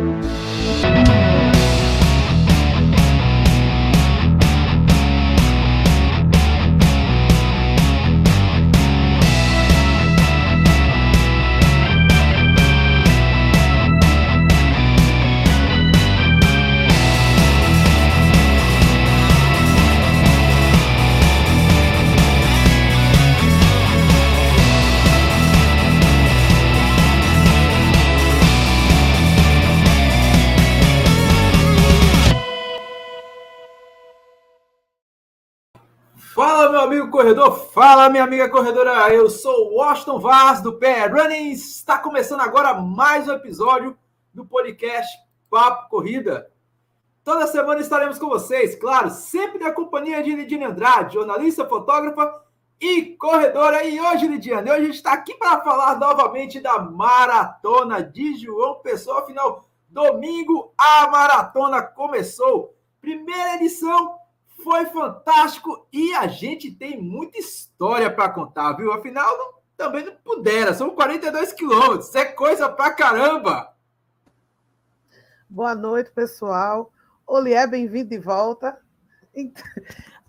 amigo corredor, fala minha amiga corredora, eu sou Washington Vaz do Pé Running, está começando agora mais um episódio do podcast Papo Corrida. Toda semana estaremos com vocês, claro, sempre na companhia de Lidiane Andrade, jornalista, fotógrafa e corredora. E hoje, Lidiane, hoje a gente está aqui para falar novamente da maratona de João Pessoa. Afinal, domingo a maratona começou. Primeira edição foi fantástico e a gente tem muita história para contar, viu? Afinal, não, também não pudera, são 42 quilômetros, é coisa pra caramba! Boa noite, pessoal. Olié, bem-vindo de volta.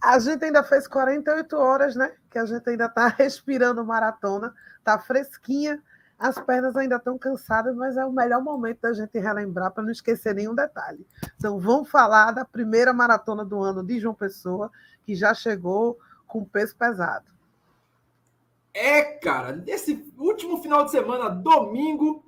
A gente ainda fez 48 horas, né? Que a gente ainda está respirando maratona, tá fresquinha, as pernas ainda estão cansadas, mas é o melhor momento da gente relembrar para não esquecer nenhum detalhe. Então, vamos falar da primeira maratona do ano de João Pessoa, que já chegou com peso pesado. É, cara, nesse último final de semana, domingo,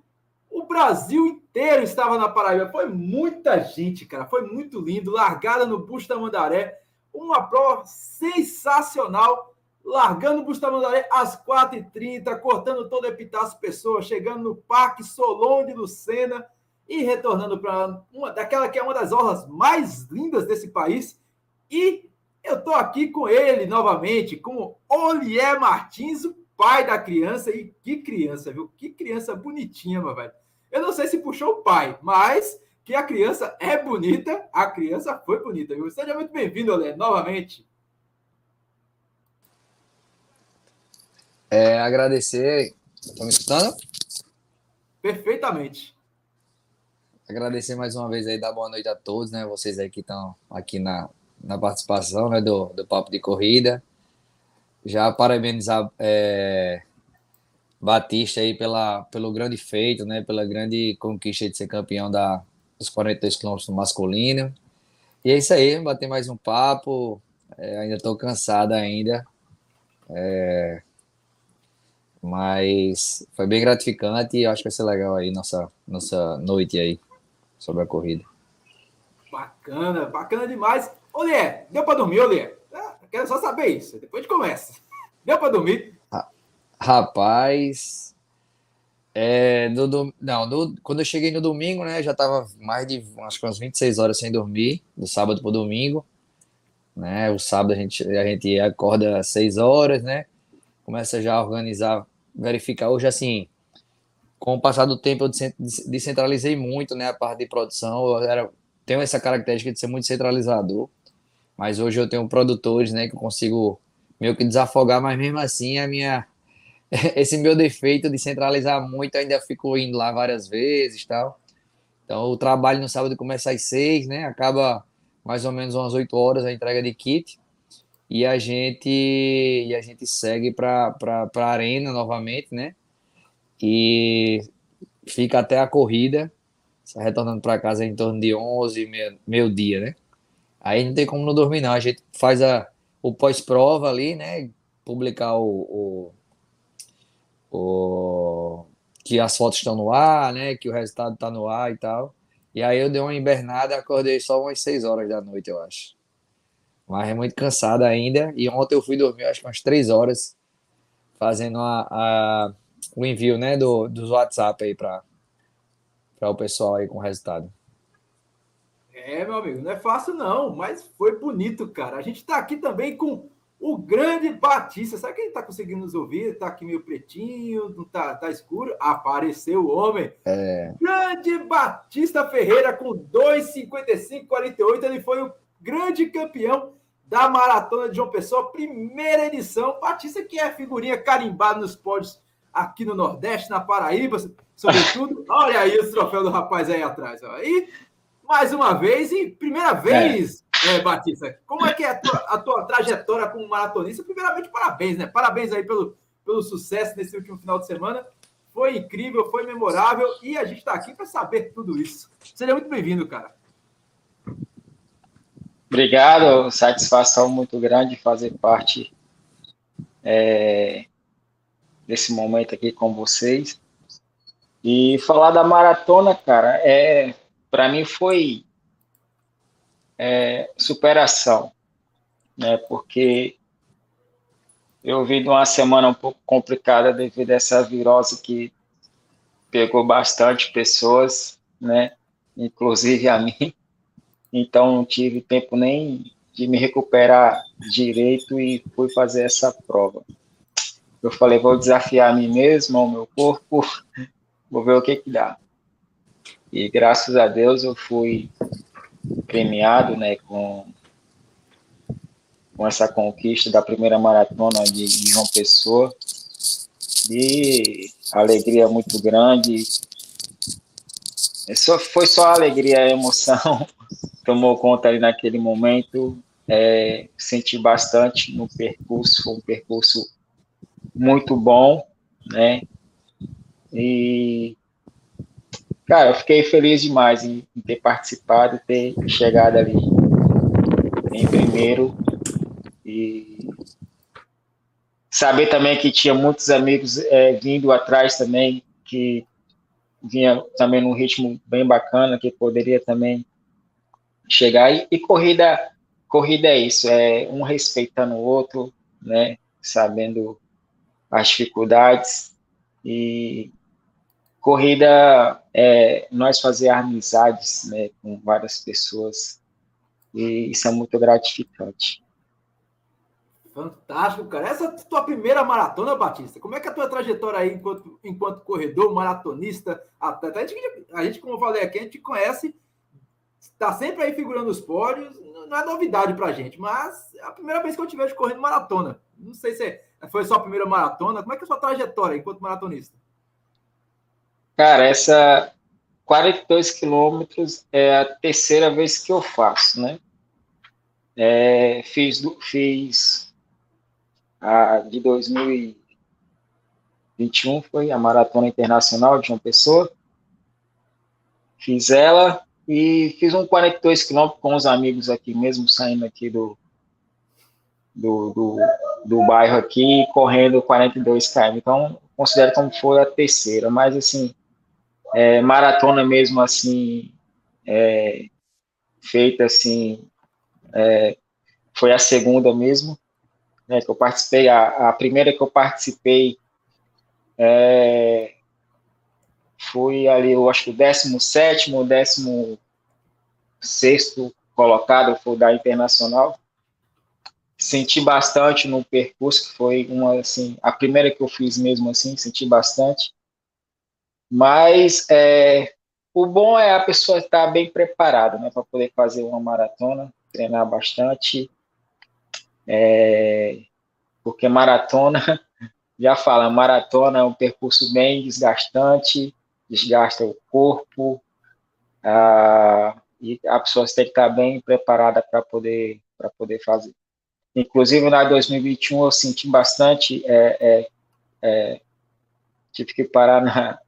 o Brasil inteiro estava na Paraíba. Foi muita gente, cara. Foi muito lindo. Largada no Busto da Mandaré. Uma prova sensacional largando o Bustamante às 4h30, cortando todo Epitácio Pessoa, chegando no Parque Solon de Lucena e retornando para uma daquela que é uma das orlas mais lindas desse país. E eu estou aqui com ele novamente, com Olié Martins, o pai da criança. E que criança, viu? Que criança bonitinha, meu velho. Eu não sei se puxou o pai, mas que a criança é bonita, a criança foi bonita, viu? Seja muito bem-vindo, Olié, novamente. É, agradecer. Estão me escutando? Perfeitamente. Agradecer mais uma vez aí, dar boa noite a todos, né? Vocês aí que estão aqui na, na participação né, do, do Papo de Corrida. Já parabenizar é, Batista aí pela, pelo grande feito, né? Pela grande conquista de ser campeão da, dos 42 quilômetros masculino. E é isso aí, bater mais um papo. É, ainda estou cansado ainda. É, mas foi bem gratificante e acho que vai ser legal aí nossa, nossa noite aí sobre a corrida. Bacana, bacana demais. Olê, deu para dormir, Olê? Ah, quero só saber isso, depois a gente começa. Deu para dormir? Rapaz, é, no, do, não, no, quando eu cheguei no domingo, né, já tava mais de acho que umas 26 horas sem dormir, do sábado para domingo, né, o sábado a gente, a gente acorda às 6 horas, né, começa já a organizar verificar. Hoje assim, com o passar do tempo eu descentralizei muito, né, a parte de produção, eu era, tenho essa característica de ser muito centralizador, mas hoje eu tenho produtores, né, que eu consigo meio que desafogar, mas mesmo assim a minha esse meu defeito de centralizar muito, ainda fico indo lá várias vezes, tal. Então o trabalho no sábado começa às seis, né, acaba mais ou menos umas oito horas a entrega de kit e a gente e a gente segue para a arena novamente, né? E fica até a corrida, retornando para casa em torno de 11, meio, meio dia, né? Aí não tem como não dormir, não. A gente faz a, o pós-prova ali, né? Publicar o, o, o, que as fotos estão no ar, né? Que o resultado está no ar e tal. E aí eu dei uma invernada, acordei só umas 6 horas da noite, eu acho mas é muito cansada ainda. E ontem eu fui dormir, acho que umas três horas, fazendo a, a o envio né, do, dos WhatsApp aí para o pessoal aí com o resultado. É, meu amigo, não é fácil não, mas foi bonito, cara. A gente está aqui também com o grande Batista. Sabe quem está conseguindo nos ouvir? Está aqui meio pretinho, não tá, tá escuro. Apareceu o homem. É. Grande Batista Ferreira com 2,55,48. Ele foi o grande campeão da Maratona de João Pessoa, primeira edição. Batista, que é figurinha carimbada nos pódios aqui no Nordeste, na Paraíba, sobretudo. Olha aí os troféus do rapaz aí atrás. Ó. E mais uma vez, e primeira vez, é. É, Batista, como é que é a tua, a tua trajetória como maratonista? Primeiramente, parabéns, né? Parabéns aí pelo, pelo sucesso nesse último final de semana. Foi incrível, foi memorável e a gente está aqui para saber tudo isso. Seja muito bem-vindo, cara. Obrigado, satisfação muito grande fazer parte é, desse momento aqui com vocês. E falar da maratona, cara, é para mim foi é, superação, né? Porque eu vi de uma semana um pouco complicada devido a essa virose que pegou bastante pessoas, né? Inclusive a mim então não tive tempo nem de me recuperar direito e fui fazer essa prova. Eu falei, vou desafiar a mim mesmo, ao meu corpo, vou ver o que que dá. E graças a Deus eu fui premiado, né, com com essa conquista da primeira maratona de, João Pessoa. E alegria muito grande. É só, foi só alegria e emoção tomou conta ali naquele momento. É, senti bastante no percurso, foi um percurso muito bom, né? E, cara, eu fiquei feliz demais em, em ter participado, ter chegado ali em primeiro e saber também que tinha muitos amigos é, vindo atrás também, que vinha também num ritmo bem bacana, que poderia também chegar e, e, corrida corrida é isso é um respeitando o outro né sabendo as dificuldades e corrida é nós fazer amizades né com várias pessoas e isso é muito gratificante Fantástico, cara. Essa é a tua primeira maratona, Batista. Como é que é a tua trajetória aí enquanto, enquanto corredor, maratonista, atleta? A gente, a gente, como eu falei aqui, a gente conhece está sempre aí figurando os pódios, não é novidade para a gente, mas é a primeira vez que eu te vejo correndo maratona. Não sei se foi só a primeira maratona, como é que é a sua trajetória enquanto maratonista? Cara, essa 42 quilômetros é a terceira vez que eu faço, né? É, fiz, fiz a de 2021, foi a Maratona Internacional de João Pessoa. Fiz ela, e fiz um 42 quilômetros com os amigos aqui mesmo, saindo aqui do, do, do, do bairro aqui, correndo 42 km. Então, considero como foi a terceira, mas assim, é, maratona mesmo assim, é, feita assim, é, foi a segunda mesmo, né, que eu participei, a, a primeira que eu participei é, fui ali, eu acho que o 17 o 16 colocado, foi da Internacional. Senti bastante no percurso, que foi uma, assim, a primeira que eu fiz mesmo assim, senti bastante. Mas é, o bom é a pessoa estar bem preparada, né, para poder fazer uma maratona, treinar bastante, é, porque maratona, já fala, maratona é um percurso bem desgastante, desgasta o corpo, e a pessoa tem que estar bem preparada para poder, para poder fazer. Inclusive, na 2021, eu senti bastante, é, é, é, tive que parar na,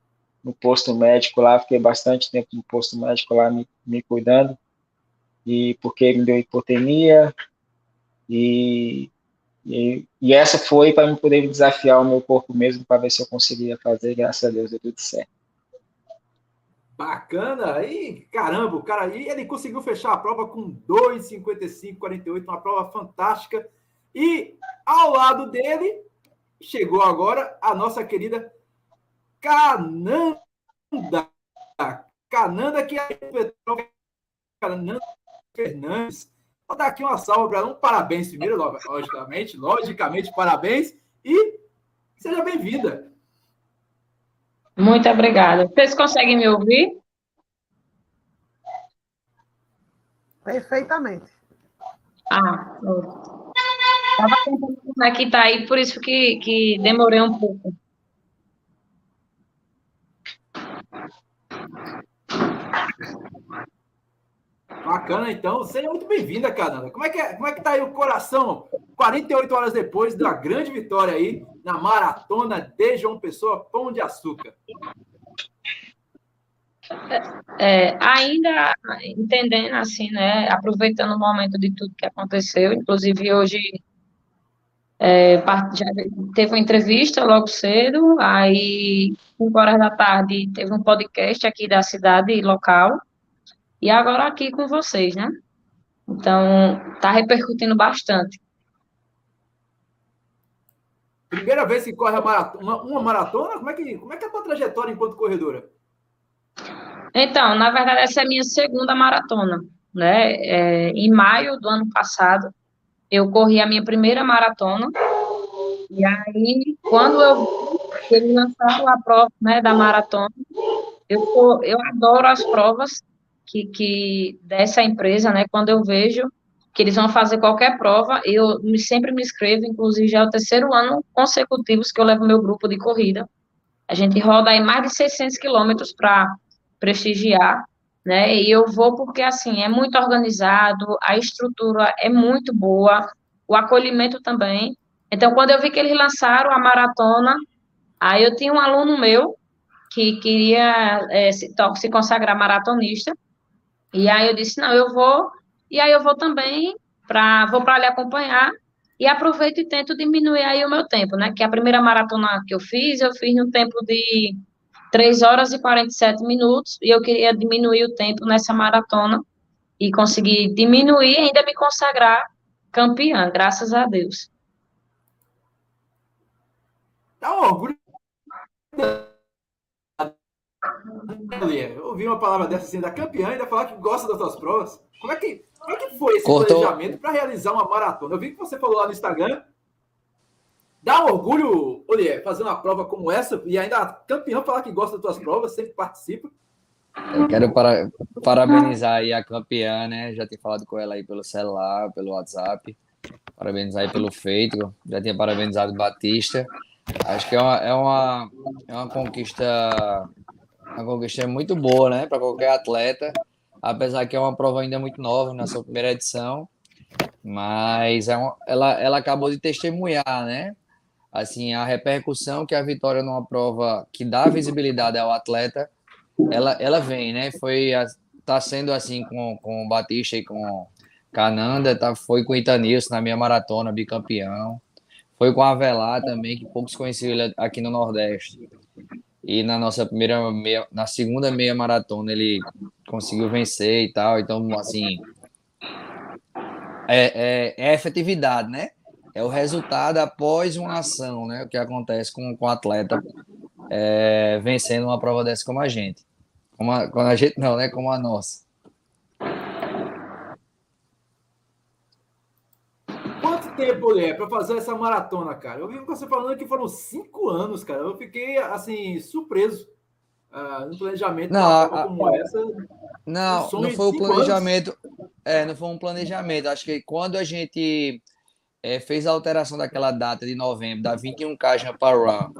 no posto médico lá, fiquei bastante tempo no posto médico lá me, me cuidando, e porque me deu hipotemia, e, e, e essa foi para eu poder desafiar o meu corpo mesmo, para ver se eu conseguia fazer, graças a Deus deu tudo certo. Bacana! Aí, caramba, o cara aí, ele conseguiu fechar a prova com 2,55,48, uma prova fantástica. E ao lado dele, chegou agora a nossa querida Cananda. Cananda, que é Cananda Fernandes. Vou dar aqui uma salva para ela. Um parabéns primeiro, logicamente, logicamente, parabéns. E seja bem-vinda. Muito obrigada. Vocês conseguem me ouvir? Perfeitamente. Ah, Estava tentando tá aí, por isso que, que demorei um pouco. Bacana, então. Seja muito bem-vinda, Cananda. Como é que é, como é que tá aí o coração 48 horas depois da grande vitória aí na maratona de João Pessoa, Pão de Açúcar? É, ainda entendendo assim, né, aproveitando o momento de tudo que aconteceu, inclusive hoje é, já teve uma entrevista logo cedo, aí 5 horas da tarde teve um podcast aqui da cidade local, e agora aqui com vocês, né? Então, tá repercutindo bastante. Primeira vez que corre maratona, uma, uma, maratona? Como é, que, como é que é a tua trajetória enquanto corredora? Então, na verdade, essa é a minha segunda maratona, né? É, em maio do ano passado, eu corri a minha primeira maratona, e aí, quando eu eles lançaram a prova né, da maratona, eu, eu adoro as provas que, que dessa empresa, né? Quando eu vejo que eles vão fazer qualquer prova, eu sempre me inscrevo, inclusive já é o terceiro ano consecutivo que eu levo meu grupo de corrida. A gente roda aí mais de 600 quilômetros para prestigiar, né? E eu vou porque, assim, é muito organizado, a estrutura é muito boa, o acolhimento também. Então, quando eu vi que eles lançaram a maratona, aí eu tinha um aluno meu que queria é, se, se consagrar maratonista, e aí eu disse, não, eu vou, e aí eu vou também, para vou para ali acompanhar, e aproveito e tento diminuir aí o meu tempo, né? Que a primeira maratona que eu fiz, eu fiz no tempo de 3 horas e 47 minutos, e eu queria diminuir o tempo nessa maratona, e conseguir diminuir e ainda me consagrar campeã, graças a Deus. Um orgulho ouvir uma palavra dessa assim, da campeã, ainda falar que gosta das suas provas. Como é que, como é que foi esse Cortou. planejamento para realizar uma maratona? Eu vi que você falou lá no Instagram. Dá um orgulho, Olier, fazer uma prova como essa e ainda a campeã falar que gosta das suas provas, sempre participa. Eu quero para, parabenizar aí a campeã, né? Já tinha falado com ela aí pelo celular, pelo WhatsApp. Parabenizar aí pelo feito. Já tinha parabenizado o Batista. Acho que é uma, é uma, é uma conquista uma conquista muito boa, né, para qualquer atleta, apesar que é uma prova ainda muito nova na sua primeira edição, mas é uma, ela, ela acabou de testemunhar, né, assim, a repercussão que a vitória numa prova que dá visibilidade ao atleta, ela, ela vem, né, foi, tá sendo assim com, com o Batista e com Cananda, tá, foi com Itanilson na minha maratona, bicampeão, foi com a Avelar também, que poucos conheciam aqui no Nordeste. E na nossa primeira meia, na segunda meia maratona ele conseguiu vencer e tal. Então, assim, é, é, é efetividade, né? É o resultado após uma ação, né? O que acontece com, com o atleta é, vencendo uma prova dessa como a gente. Como a, como a gente não, né? Como a nossa. Tempo é para fazer essa maratona, cara? Eu vi você falando que foram cinco anos, cara. Eu fiquei, assim, surpreso uh, no planejamento não, a, como a, essa. Não, não foi o planejamento. Anos. É, não foi um planejamento. Acho que quando a gente é, fez a alteração daquela data de novembro, da 21K Jampa Run,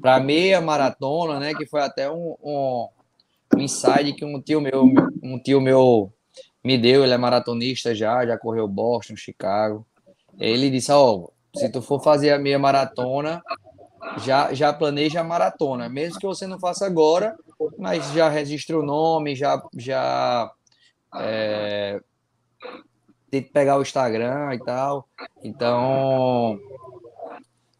para meia maratona, né? Que foi até um, um, um insight que um tio meu, um tio meu me deu, ele é maratonista já, já correu Boston, Chicago. Ele disse: Ó, oh, se tu for fazer a meia maratona, já, já planeja a maratona, mesmo que você não faça agora, mas já registra o nome, já, já é, tem que pegar o Instagram e tal. Então,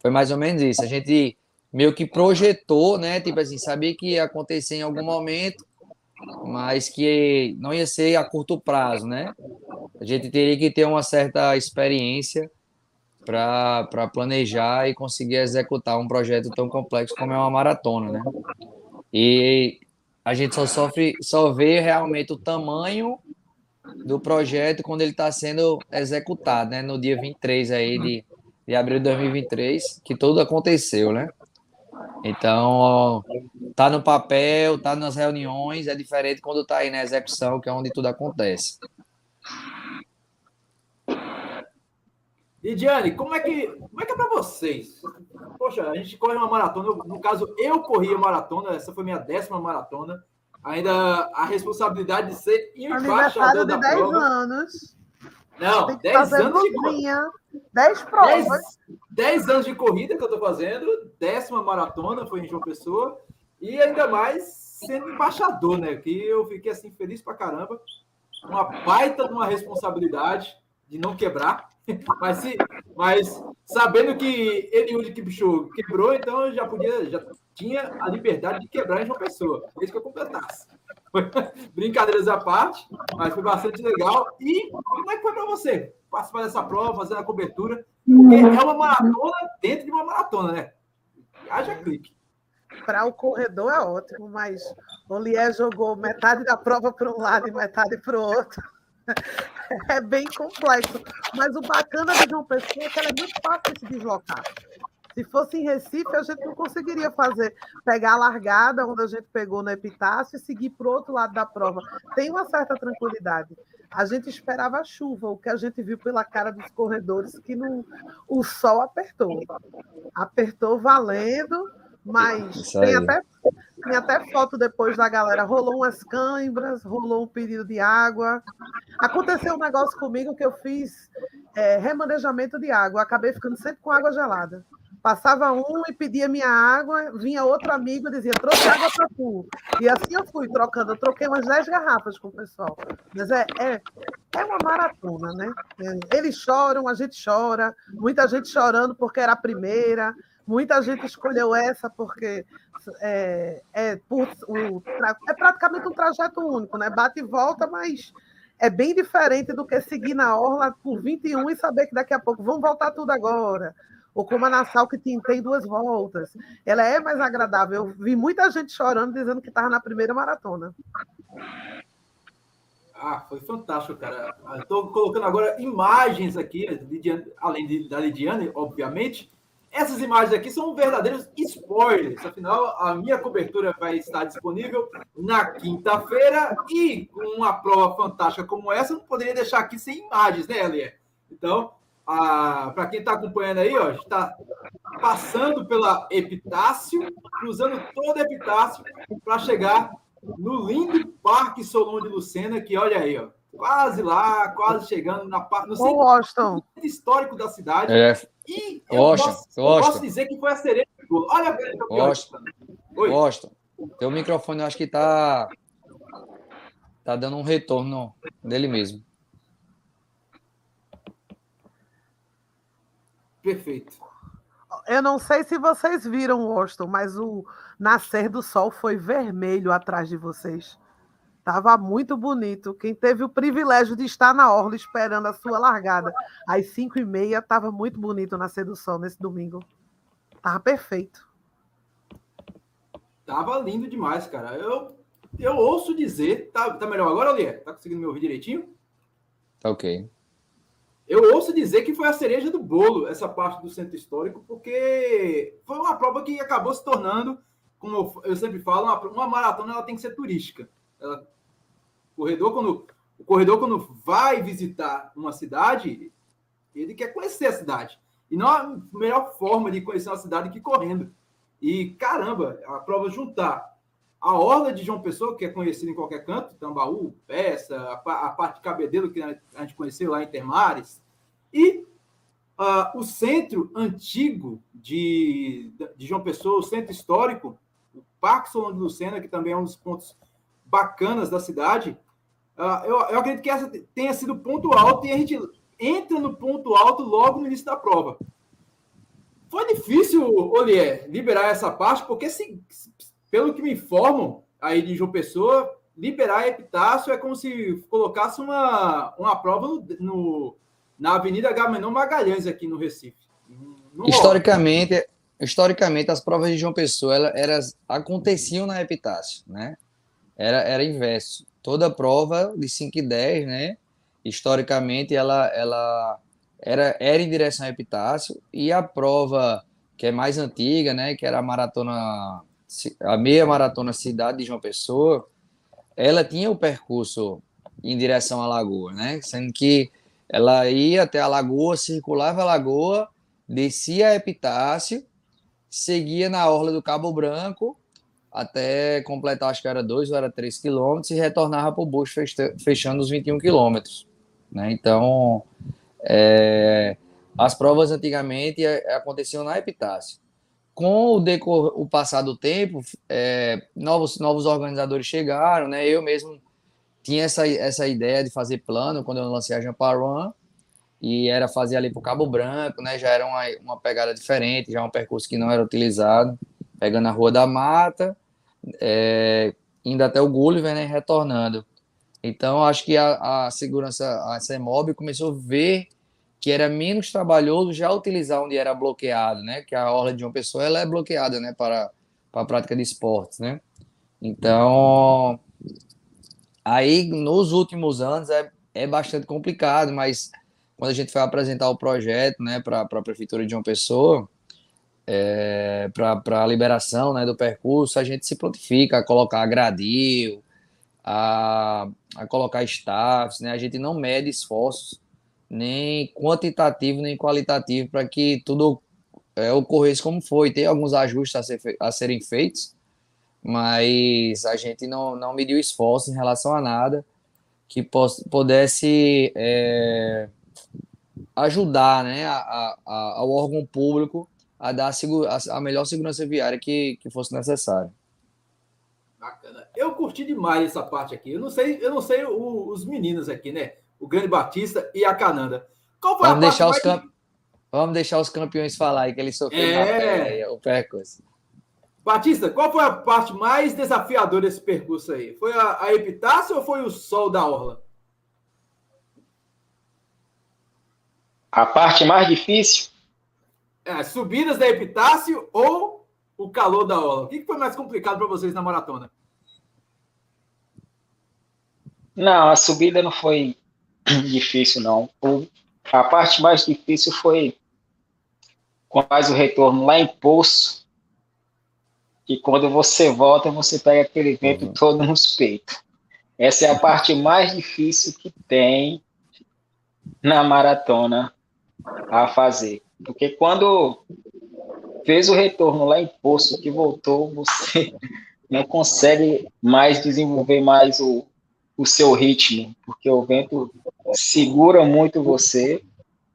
foi mais ou menos isso. A gente meio que projetou, né? Tipo assim, sabia que ia acontecer em algum momento, mas que não ia ser a curto prazo, né? A gente teria que ter uma certa experiência para planejar e conseguir executar um projeto tão complexo como é uma maratona, né? E a gente só sofre, só vê realmente o tamanho do projeto quando ele está sendo executado, né? No dia 23 aí de, de abril de 2023, que tudo aconteceu, né? Então, tá no papel, tá nas reuniões, é diferente quando tá aí na execução, que é onde tudo acontece. E Diane, como é que como é que é para vocês? Poxa, a gente corre uma maratona. no caso, eu corri a maratona. Essa foi minha décima maratona. ainda a responsabilidade de ser embaixador da 10 prova. anos. Não, 10 anos de corrida. 10 provas. 10, anos de corrida que eu estou fazendo, décima maratona foi em João Pessoa, e ainda mais sendo embaixador, né? Que eu fiquei assim feliz pra caramba. Uma baita de uma responsabilidade de não quebrar. Mas, se, mas sabendo que que bicho quebrou, então já podia, já tinha a liberdade de quebrar em João Pessoa. Desde que eu completasse. Brincadeiras à parte, mas foi bastante legal. E como é que foi para você participar dessa prova, fazer a cobertura? Porque é uma maratona dentro de uma maratona, né? Haja clique. Para o corredor é ótimo, mas o Lié jogou metade da prova para um lado e metade para o outro. É bem complexo. Mas o bacana de João Pessoa é que ela é muito fácil de se deslocar. Se fosse em Recife, a gente não conseguiria fazer, pegar a largada onde a gente pegou no Epitácio e seguir para o outro lado da prova. Tem uma certa tranquilidade. A gente esperava a chuva, o que a gente viu pela cara dos corredores, que não, o sol apertou. Apertou valendo, mas tem até, tem até foto depois da galera. Rolou umas câimbras, rolou um pedido de água. Aconteceu um negócio comigo que eu fiz é, remanejamento de água. acabei ficando sempre com água gelada. Passava um e pedia minha água, vinha outro amigo e dizia, trouxe água para tu. E assim eu fui trocando, eu troquei umas 10 garrafas com o pessoal. Mas é, é, é uma maratona, né? Eles choram, a gente chora, muita gente chorando porque era a primeira, muita gente escolheu essa porque é, é, o, é praticamente um trajeto único, né? Bate e volta, mas é bem diferente do que seguir na orla por 21 e saber que daqui a pouco vão voltar tudo agora ou como a Nassau, que tem, duas voltas. Ela é mais agradável. Eu vi muita gente chorando, dizendo que estava na primeira maratona. Ah, foi fantástico, cara. Estou colocando agora imagens aqui, além de, da Lidiane, obviamente. Essas imagens aqui são verdadeiros spoilers. Afinal, a minha cobertura vai estar disponível na quinta-feira e com uma prova fantástica como essa, não poderia deixar aqui sem imagens, né, Elia? Então, para quem está acompanhando aí, ó, está passando pela Epitácio, cruzando toda a Epitácio para chegar no lindo Parque Solon de Lucena, que olha aí, ó, quase lá, quase chegando na parte no centro histórico da cidade. É. E eu, Washington, posso, eu posso dizer que foi a cereja do bolo. Olha a Washington. Oi. Washington. Teu microfone eu acho que está tá dando um retorno dele mesmo. Perfeito. Eu não sei se vocês viram, Washington, mas o nascer do sol foi vermelho atrás de vocês. Tava muito bonito. Quem teve o privilégio de estar na orla esperando a sua largada às 5 e meia, tava muito bonito o nascer do sol nesse domingo. Tava perfeito. Tava lindo demais, cara. Eu, eu ouço dizer. Tá, tá melhor agora, Lier? Tá conseguindo me ouvir direitinho? Tá ok. Eu ouço dizer que foi a cereja do bolo essa parte do centro histórico, porque foi uma prova que acabou se tornando, como eu sempre falo, uma, uma maratona ela tem que ser turística. Ela, corredor quando o corredor quando vai visitar uma cidade, ele quer conhecer a cidade. E não a melhor forma de conhecer uma cidade que correndo. E caramba, a prova juntar a orla de João Pessoa, que é conhecida em qualquer canto, Tambaú, Peça, a, a parte de Cabedelo, que a gente conheceu lá em Termares, e uh, o centro antigo de, de João Pessoa, o centro histórico, o Parque Solano de Lucena, que também é um dos pontos bacanas da cidade, uh, eu, eu acredito que essa tenha sido ponto alto e a gente entra no ponto alto logo no início da prova. Foi difícil, Olier, liberar essa parte, porque se, pelo que me informam aí de João Pessoa, liberar epitácio é como se colocasse uma, uma prova no, no na Avenida Gamenon Magalhães aqui no Recife. historicamente, historicamente as provas de João Pessoa elas, elas aconteciam na epitácio, né? Era, era inverso. Toda prova de 5 e 10, né? Historicamente ela, ela era, era em direção ao epitácio e a prova que é mais antiga, né? Que era a maratona a meia maratona cidade de João Pessoa, ela tinha o percurso em direção à lagoa, né? Sendo que ela ia até a lagoa, circulava a lagoa, descia a Epitácio, seguia na orla do Cabo Branco até completar, acho que era 2 ou era 3 quilômetros, e retornava para o busto fechando os 21 quilômetros. Né? Então, é, as provas antigamente é, aconteciam na Epitácio. Com o, decor, o passar do tempo, é, novos, novos organizadores chegaram, né? eu mesmo tinha essa, essa ideia de fazer plano quando eu lancei a Jamparuan, e era fazer ali para o Cabo Branco, né? Já era uma, uma pegada diferente, já um percurso que não era utilizado pegando a Rua da Mata, é, indo até o Gulliver, né, e retornando. Então, acho que a, a segurança, a CEMOB começou a ver que era menos trabalhoso já utilizar onde era bloqueado, né, que a orla de uma pessoa ela é bloqueada, né, para, para a prática de esportes, né. Então, aí nos últimos anos é, é bastante complicado, mas quando a gente foi apresentar o projeto, né, para a prefeitura de uma pessoa, é, para a liberação né, do percurso, a gente se prontifica a colocar gradil, a, a colocar staffs, né? a gente não mede esforços, nem quantitativo, nem qualitativo, para que tudo é, ocorresse como foi. Tem alguns ajustes a, ser, a serem feitos, mas a gente não, não mediu esforço em relação a nada que pudesse é, ajudar né, a, a, ao órgão público a dar a, a melhor segurança viária que, que fosse necessária. Bacana. Eu curti demais essa parte aqui. Eu não sei, eu não sei o, os meninos aqui, né? O Grande Batista e a Cananda. Qual foi Vamos a deixar os camp... Vamos deixar os campeões falar aí que eles sofreram é... o percurso. Batista, qual foi a parte mais desafiadora desse percurso aí? Foi a, a epitácia ou foi o sol da orla? A parte mais difícil é, subidas da Epitácio ou o calor da aula? O que foi mais complicado para vocês na maratona? Não, a subida não foi difícil, não. a parte mais difícil foi quando faz o retorno lá em Poço, que quando você volta, você pega aquele vento uhum. todo nos peitos. Essa é a parte mais difícil que tem na maratona a fazer. Porque quando fez o retorno lá em Poço, que voltou, você não consegue mais desenvolver mais o, o seu ritmo, porque o vento segura muito você.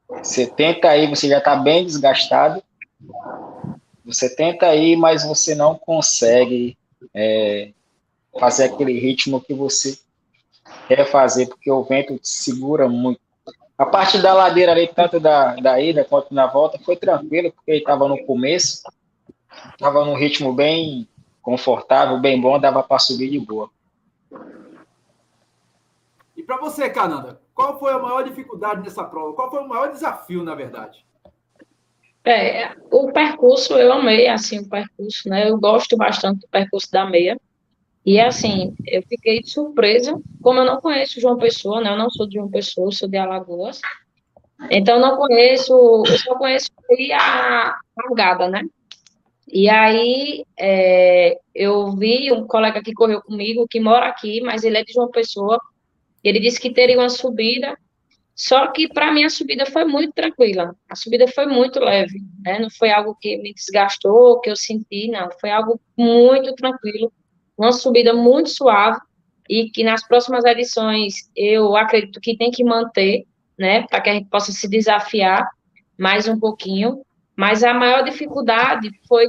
Você tenta ir, você já está bem desgastado. Você tenta ir, mas você não consegue é, fazer aquele ritmo que você quer fazer, porque o vento segura muito. A parte da ladeira ali, tanto da, da ida quanto na volta, foi tranquilo, porque ele estava no começo, estava num ritmo bem confortável, bem bom, dava para subir de boa. E para você, Cananda, qual foi a maior dificuldade nessa prova? Qual foi o maior desafio, na verdade? É, o percurso, eu amei, assim, o percurso, né? Eu gosto bastante do percurso da meia. E assim, eu fiquei surpresa, como eu não conheço João Pessoa, né? Eu não sou de João Pessoa, sou de Alagoas. Então, não conheço, eu só conheço a largada, né? E aí, é, eu vi um colega que correu comigo, que mora aqui, mas ele é de João Pessoa. Ele disse que teria uma subida, só que para mim a subida foi muito tranquila. A subida foi muito leve, né? Não foi algo que me desgastou, que eu senti, não. Foi algo muito tranquilo uma subida muito suave e que nas próximas edições eu acredito que tem que manter, né, para que a gente possa se desafiar mais um pouquinho. Mas a maior dificuldade foi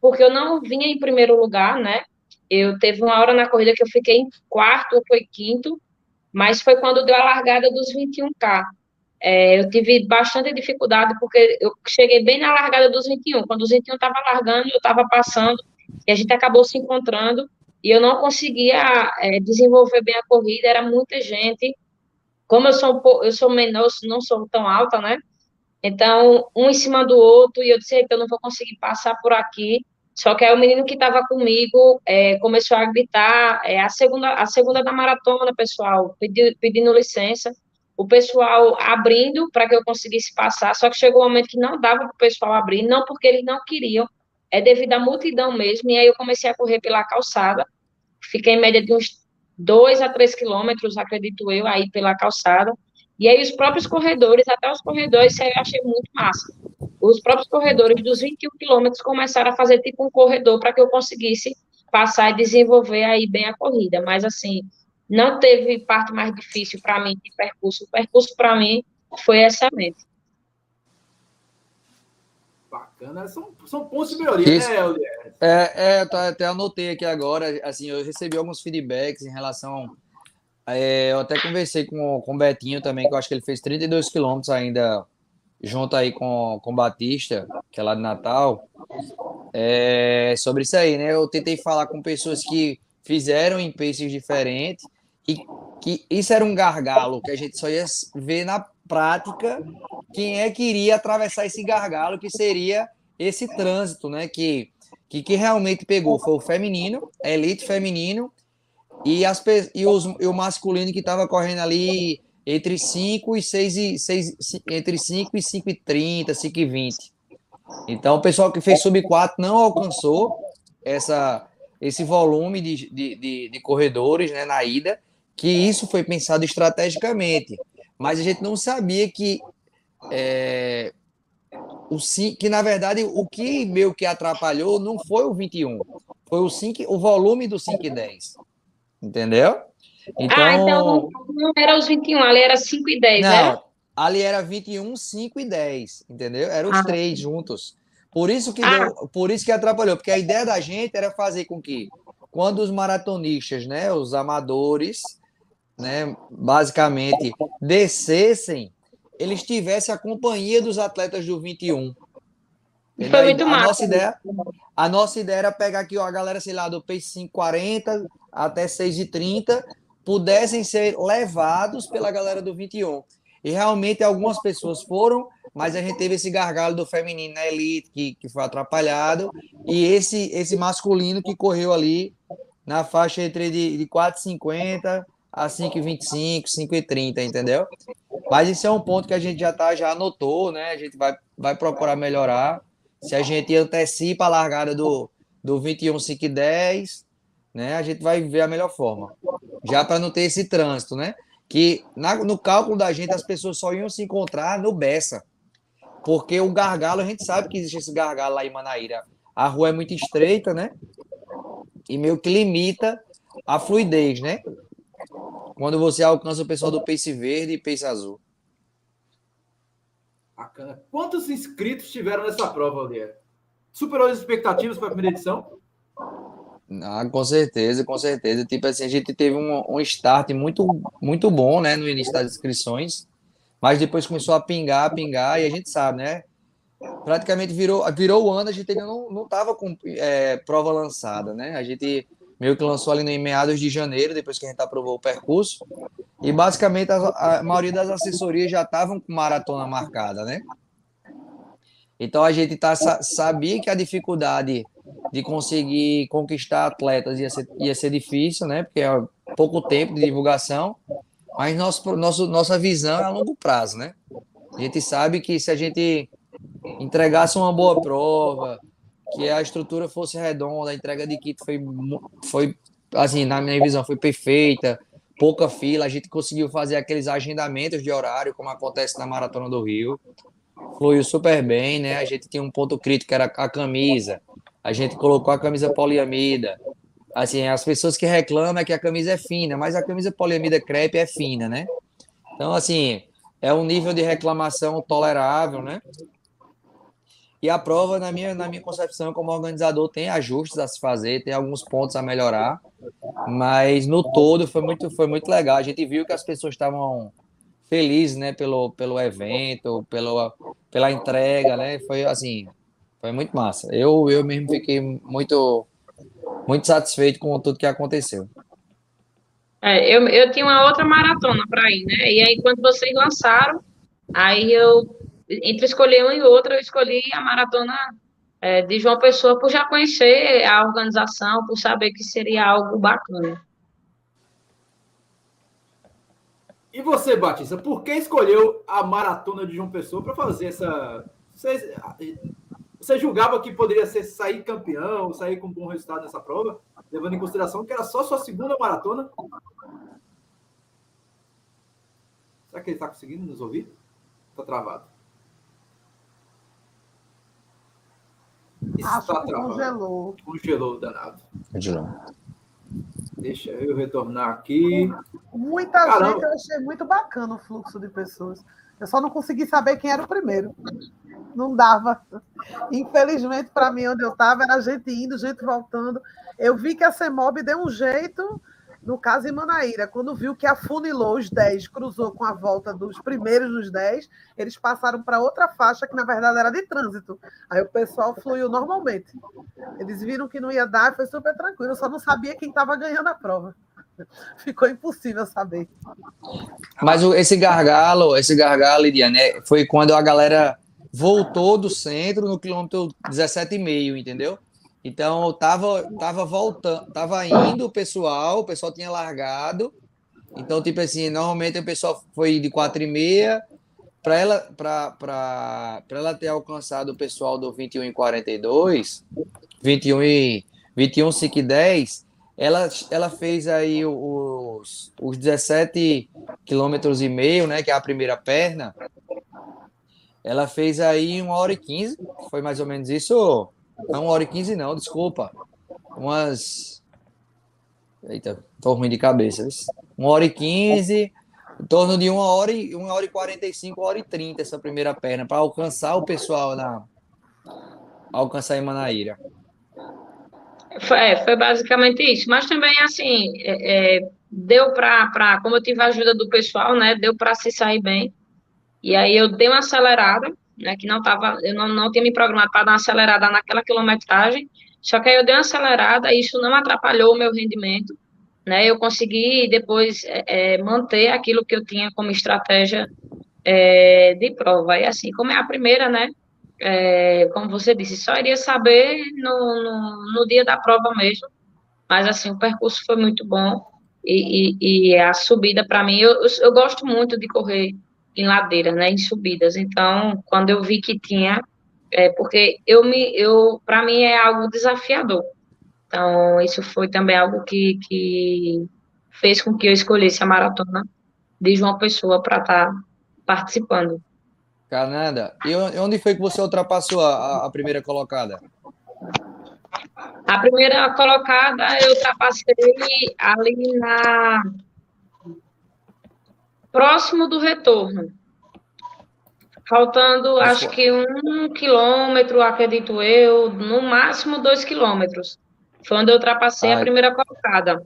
porque eu não vinha em primeiro lugar, né? Eu teve uma hora na corrida que eu fiquei em quarto ou foi quinto, mas foi quando deu a largada dos 21K. É, eu tive bastante dificuldade porque eu cheguei bem na largada dos 21. Quando os 21 estava largando, eu estava passando e a gente acabou se encontrando e eu não conseguia é, desenvolver bem a corrida, era muita gente. Como eu sou eu sou menor, não sou tão alta, né? Então, um em cima do outro, e eu disse eu não vou conseguir passar por aqui. Só que aí o menino que estava comigo é, começou a gritar é, a, segunda, a segunda da maratona, pessoal, pedi, pedindo licença. O pessoal abrindo para que eu conseguisse passar, só que chegou um momento que não dava para o pessoal abrir, não porque eles não queriam, é devido à multidão mesmo. E aí eu comecei a correr pela calçada. Fiquei em média de uns 2 a 3 quilômetros, acredito eu, aí pela calçada. E aí os próprios corredores, até os corredores, eu achei muito massa. Os próprios corredores dos 21 quilômetros começaram a fazer tipo um corredor para que eu conseguisse passar e desenvolver aí bem a corrida. Mas, assim, não teve parte mais difícil para mim de percurso. O percurso, para mim, foi excelente. Bacana. São, são pontos de melhoria, Isso. né, Elias? É, é, até anotei aqui agora, assim, eu recebi alguns feedbacks em relação. É, eu até conversei com, com o Betinho também, que eu acho que ele fez 32 quilômetros ainda junto aí com, com o Batista, que é lá de Natal, é, sobre isso aí, né? Eu tentei falar com pessoas que fizeram em paces diferentes e que isso era um gargalo que a gente só ia ver na prática quem é que iria atravessar esse gargalo que seria esse trânsito, né? Que, que, que realmente pegou foi o feminino, a elite feminino e, as, e, os, e o masculino que estava correndo ali entre 5 e 6 e 6, entre 5 e 5 e 30, 5 e 20. Então, o pessoal que fez sub 4 não alcançou essa, esse volume de, de, de, de corredores né, na ida, que isso foi pensado estrategicamente. Mas a gente não sabia que é, o que na verdade o que meio que atrapalhou não foi o 21, foi o 5, o volume do 5 e 10. Entendeu? Então, ah, então não era os 21, ali era 5 e 10, não, era? ali era 21, 5 e 10, entendeu? Eram os ah. três juntos. Por isso que ah. deu, por isso que atrapalhou, porque a ideia da gente era fazer com que quando os maratonistas, né, os amadores, né, basicamente descessem, eles tivessem a companhia dos atletas do 21. Foi muito a massa. Nossa ideia, a nossa ideia era pegar aqui ó, a galera, sei lá, do pace 540 até 6,30 pudessem ser levados pela galera do 21. E realmente algumas pessoas foram, mas a gente teve esse gargalo do feminino na elite que, que foi atrapalhado, e esse esse masculino que correu ali na faixa entre de, de 4,50 a 5,25, 5,30, entendeu? Mas isso é um ponto que a gente já tá, já anotou, né? A gente vai, vai procurar melhorar. Se a gente antecipa a largada do, do 21, 5 e 10, né? A gente vai ver a melhor forma já para não ter esse trânsito, né? Que na, no cálculo da gente as pessoas só iam se encontrar no Bessa, porque o gargalo, a gente sabe que existe esse gargalo lá em Manaíra. A rua é muito estreita, né? E meio que limita a fluidez, né? Quando você alcança o pessoal do Pace Verde e Pace Azul. Bacana. Quantos inscritos tiveram nessa prova, Aldeia? Superou as expectativas para a primeira edição? Ah, com certeza, com certeza. Tipo assim, a gente teve um, um start muito, muito bom, né, no início das inscrições, mas depois começou a pingar, a pingar, e a gente sabe, né? Praticamente virou, virou o ano, a gente ainda não, não tava com é, prova lançada, né? A gente meio que lançou ali em meados de janeiro, depois que a gente aprovou o percurso, e basicamente a, a maioria das assessorias já estavam com maratona marcada, né? Então a gente tá, sabia que a dificuldade de conseguir conquistar atletas ia ser, ia ser difícil, né? Porque é pouco tempo de divulgação, mas nosso, nosso, nossa visão é a longo prazo, né? A gente sabe que se a gente entregasse uma boa prova, que a estrutura fosse redonda, a entrega de kit foi, foi assim, na minha visão, foi perfeita, pouca fila, a gente conseguiu fazer aqueles agendamentos de horário, como acontece na Maratona do Rio, fluiu super bem, né? A gente tinha um ponto crítico que era a camisa, a gente colocou a camisa poliamida. Assim, as pessoas que reclamam é que a camisa é fina, mas a camisa poliamida crepe é fina, né? Então, assim, é um nível de reclamação tolerável, né? E a prova, na minha, na minha concepção, como organizador, tem ajustes a se fazer, tem alguns pontos a melhorar, mas no todo foi muito, foi muito legal. A gente viu que as pessoas estavam felizes, né, pelo, pelo evento, pelo, pela entrega, né? Foi assim, foi muito massa. Eu, eu mesmo fiquei muito, muito satisfeito com tudo que aconteceu. É, eu, eu tinha uma outra maratona para ir, né? E aí, quando vocês lançaram, aí eu, entre escolher uma e outra, eu escolhi a maratona é, de João Pessoa por já conhecer a organização, por saber que seria algo bacana. E você, Batista, por que escolheu a maratona de João Pessoa para fazer essa. Vocês você julgava que poderia ser sair campeão, sair com um bom resultado nessa prova, levando em consideração que era só sua segunda maratona? Será que ele está conseguindo nos ouvir? Está travado. Está travando. Congelou. Congelou, danado. Congelou. Deixa eu retornar aqui. Muita Caramba. gente, eu achei muito bacana o fluxo de pessoas. Eu só não consegui saber quem era o primeiro. Não dava. Infelizmente, para mim, onde eu estava, era gente indo, gente voltando. Eu vi que a CEMOB deu um jeito no caso em Manaíra, quando viu que afunilou os 10, cruzou com a volta dos primeiros dos 10, eles passaram para outra faixa que na verdade era de trânsito. Aí o pessoal fluiu normalmente. Eles viram que não ia dar, foi super tranquilo, só não sabia quem estava ganhando a prova. Ficou impossível saber. Mas esse gargalo, esse gargalo, Lidiane, foi quando a galera voltou do centro no quilômetro 17,5, entendeu? Então, tava, tava voltando, tava indo o pessoal, o pessoal tinha largado. Então, tipo assim, normalmente o pessoal foi de 4 e meia para ela, para ela ter alcançado o pessoal do 21 e 42, 21 e 21, 5 e 10, ela, ela fez aí os, os 17 quilômetros e meio, né, que é a primeira perna. Ela fez aí uma hora e 15, foi mais ou menos isso, não, uma hora e quinze não, desculpa. Umas. Eita, tô ruim de cabeça. Uma hora e quinze, em torno de uma hora e uma hora e quarenta e cinco, uma hora e trinta essa primeira perna, para alcançar o pessoal na. Alcançar em Manaíra. É, foi basicamente isso. Mas também, assim, é, é, deu para. Como eu tive a ajuda do pessoal, né? Deu para se sair bem. E aí eu dei uma acelerada né, que não tava, eu não, não tinha me programado para dar uma acelerada naquela quilometragem, só que aí eu dei uma acelerada e isso não atrapalhou o meu rendimento, né, eu consegui depois é, é, manter aquilo que eu tinha como estratégia é, de prova, e assim, como é a primeira, né, é, como você disse, só iria saber no, no, no dia da prova mesmo, mas assim, o percurso foi muito bom, e, e, e a subida para mim, eu, eu, eu gosto muito de correr em ladeiras, né, em subidas. Então, quando eu vi que tinha, é porque eu me, eu, para mim é algo desafiador. Então, isso foi também algo que, que fez com que eu escolhesse a maratona de João Pessoa para estar tá participando. Canada, e onde foi que você ultrapassou a, a primeira colocada? A primeira colocada eu ultrapassei ali na próximo do retorno. Faltando, acho que um quilômetro, acredito eu, no máximo dois quilômetros. Foi onde eu ultrapassei Ai. a primeira colocada.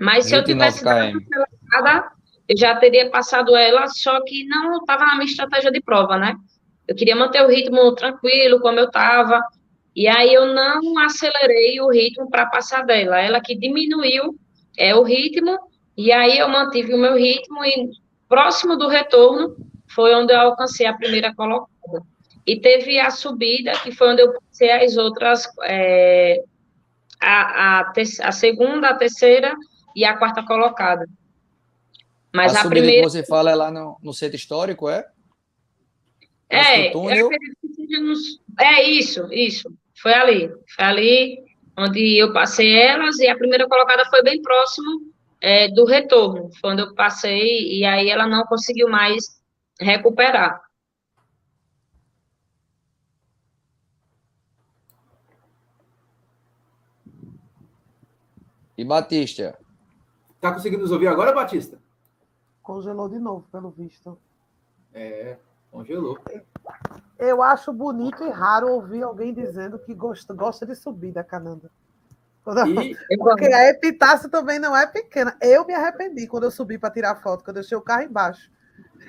Mas se eu tivesse dado colocada, eu já teria passado ela, só que não estava na minha estratégia de prova, né? Eu queria manter o ritmo tranquilo, como eu estava. E aí eu não acelerei o ritmo para passar dela. Ela que diminuiu é, o ritmo, e aí eu mantive o meu ritmo e próximo do retorno foi onde eu alcancei a primeira colocada. E teve a subida, que foi onde eu passei as outras, é, a, a, a, segunda, a terceira e a quarta colocada. Mas a, a primeira. que você fala é lá no, no centro histórico, é? É, é isso, isso. Foi ali. Foi ali onde eu passei elas e a primeira colocada foi bem próximo é, do retorno, quando eu passei, e aí ela não conseguiu mais recuperar. E Batista? Tá conseguindo nos ouvir agora, Batista? Congelou de novo, pelo visto. É, congelou. Eu acho bonito e raro ouvir alguém dizendo que gosta, gosta de subida, Cananda. E... Porque a epitácio também não é pequena. Eu me arrependi quando eu subi para tirar foto, quando eu deixei o carro embaixo.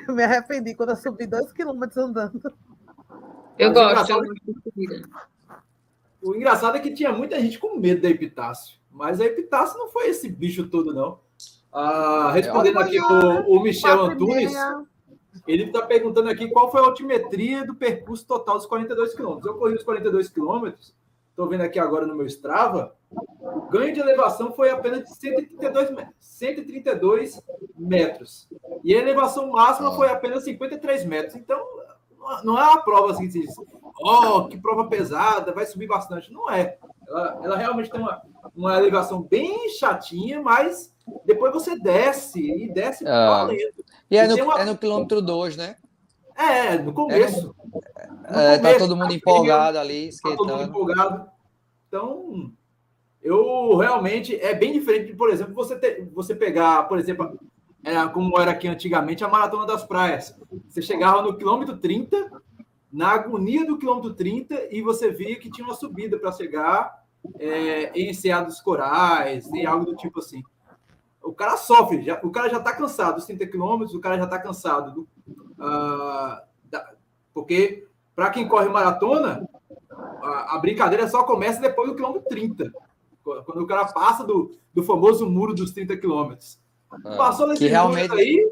Eu me arrependi quando eu subi dois quilômetros andando. Eu Mas gosto. O engraçado, o engraçado é que tinha muita gente com medo da epitácio. Mas a epitácio não foi esse bicho todo, não. Ah, respondendo aqui o, o Michel Antunes, ele está perguntando aqui qual foi a altimetria do percurso total dos 42 quilômetros. Eu corri os 42 quilômetros estou vendo aqui agora no meu Strava, o ganho de elevação foi apenas de 132 metros. 132 metros. E a elevação máxima foi apenas 53 metros. Então, não é uma prova assim que se diz, oh, que prova pesada, vai subir bastante. Não é. Ela, ela realmente tem uma, uma elevação bem chatinha, mas depois você desce e desce ah. E é no, uma... é no quilômetro 2, né? É, no começo. No é, tá começo, tá todo mundo empolgado ali, esquentando. Tá todo mundo empolgado. Então, eu realmente é bem diferente, por exemplo, você ter, você pegar, por exemplo, é, como era aqui antigamente a maratona das praias. Você chegava no quilômetro 30, na agonia do quilômetro 30, e você via que tinha uma subida para chegar é, em Enseados Corais e algo do tipo assim. O cara sofre, já, o cara já está cansado dos 30 quilômetros, o cara já está cansado do, uh, da, porque para quem corre maratona, a, a, brincadeira só começa depois do quilômetro 30, quando o cara passa do, do famoso muro dos 30 quilômetros. É, Passou nesse que realmente aí,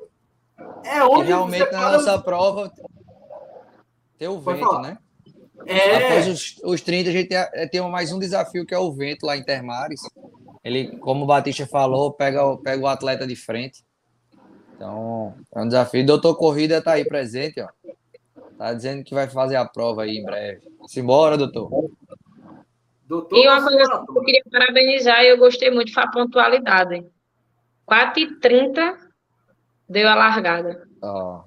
é onde que realmente na nossa prova tem o vento, né? É. Após os, os 30, a gente tem, tem mais um desafio que é o vento lá em Termares. Ele, como o Batista falou, pega, pega o atleta de frente. Então, é um desafio. Doutor Corrida está aí presente, ó. Tá dizendo que vai fazer a prova aí em breve. Simbora, doutor. Doutor e uma coisa que eu queria parabenizar, e eu gostei muito, foi a pontualidade. 4h30 deu a largada. Oh.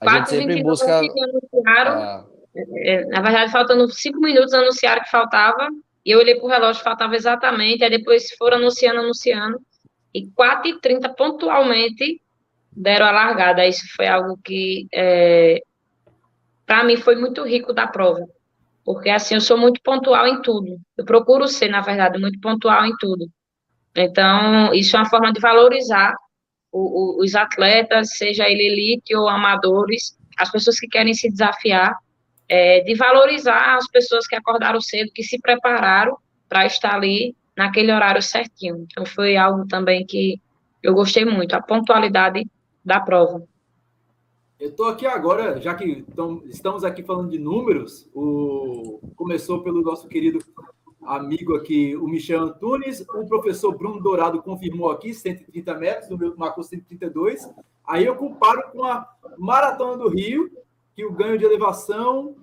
A gente sempre busca. Anunciaram, é. Na verdade, faltando 5 minutos, anunciaram que faltava. E eu olhei para o relógio, faltava exatamente. Aí depois foram anunciando, anunciando. E 4h30, pontualmente, deram a largada. Isso foi algo que, é, para mim, foi muito rico da prova. Porque, assim, eu sou muito pontual em tudo. Eu procuro ser, na verdade, muito pontual em tudo. Então, isso é uma forma de valorizar o, o, os atletas, seja ele elite ou amadores, as pessoas que querem se desafiar, é, de valorizar as pessoas que acordaram cedo, que se prepararam para estar ali naquele horário certinho. Então, foi algo também que eu gostei muito, a pontualidade da prova. Eu estou aqui agora, já que estamos aqui falando de números, o, começou pelo nosso querido amigo aqui, o Michel Antunes, o professor Bruno Dourado confirmou aqui 130 metros, o meu marcou 132. Aí eu comparo com a Maratona do Rio, que o ganho de elevação,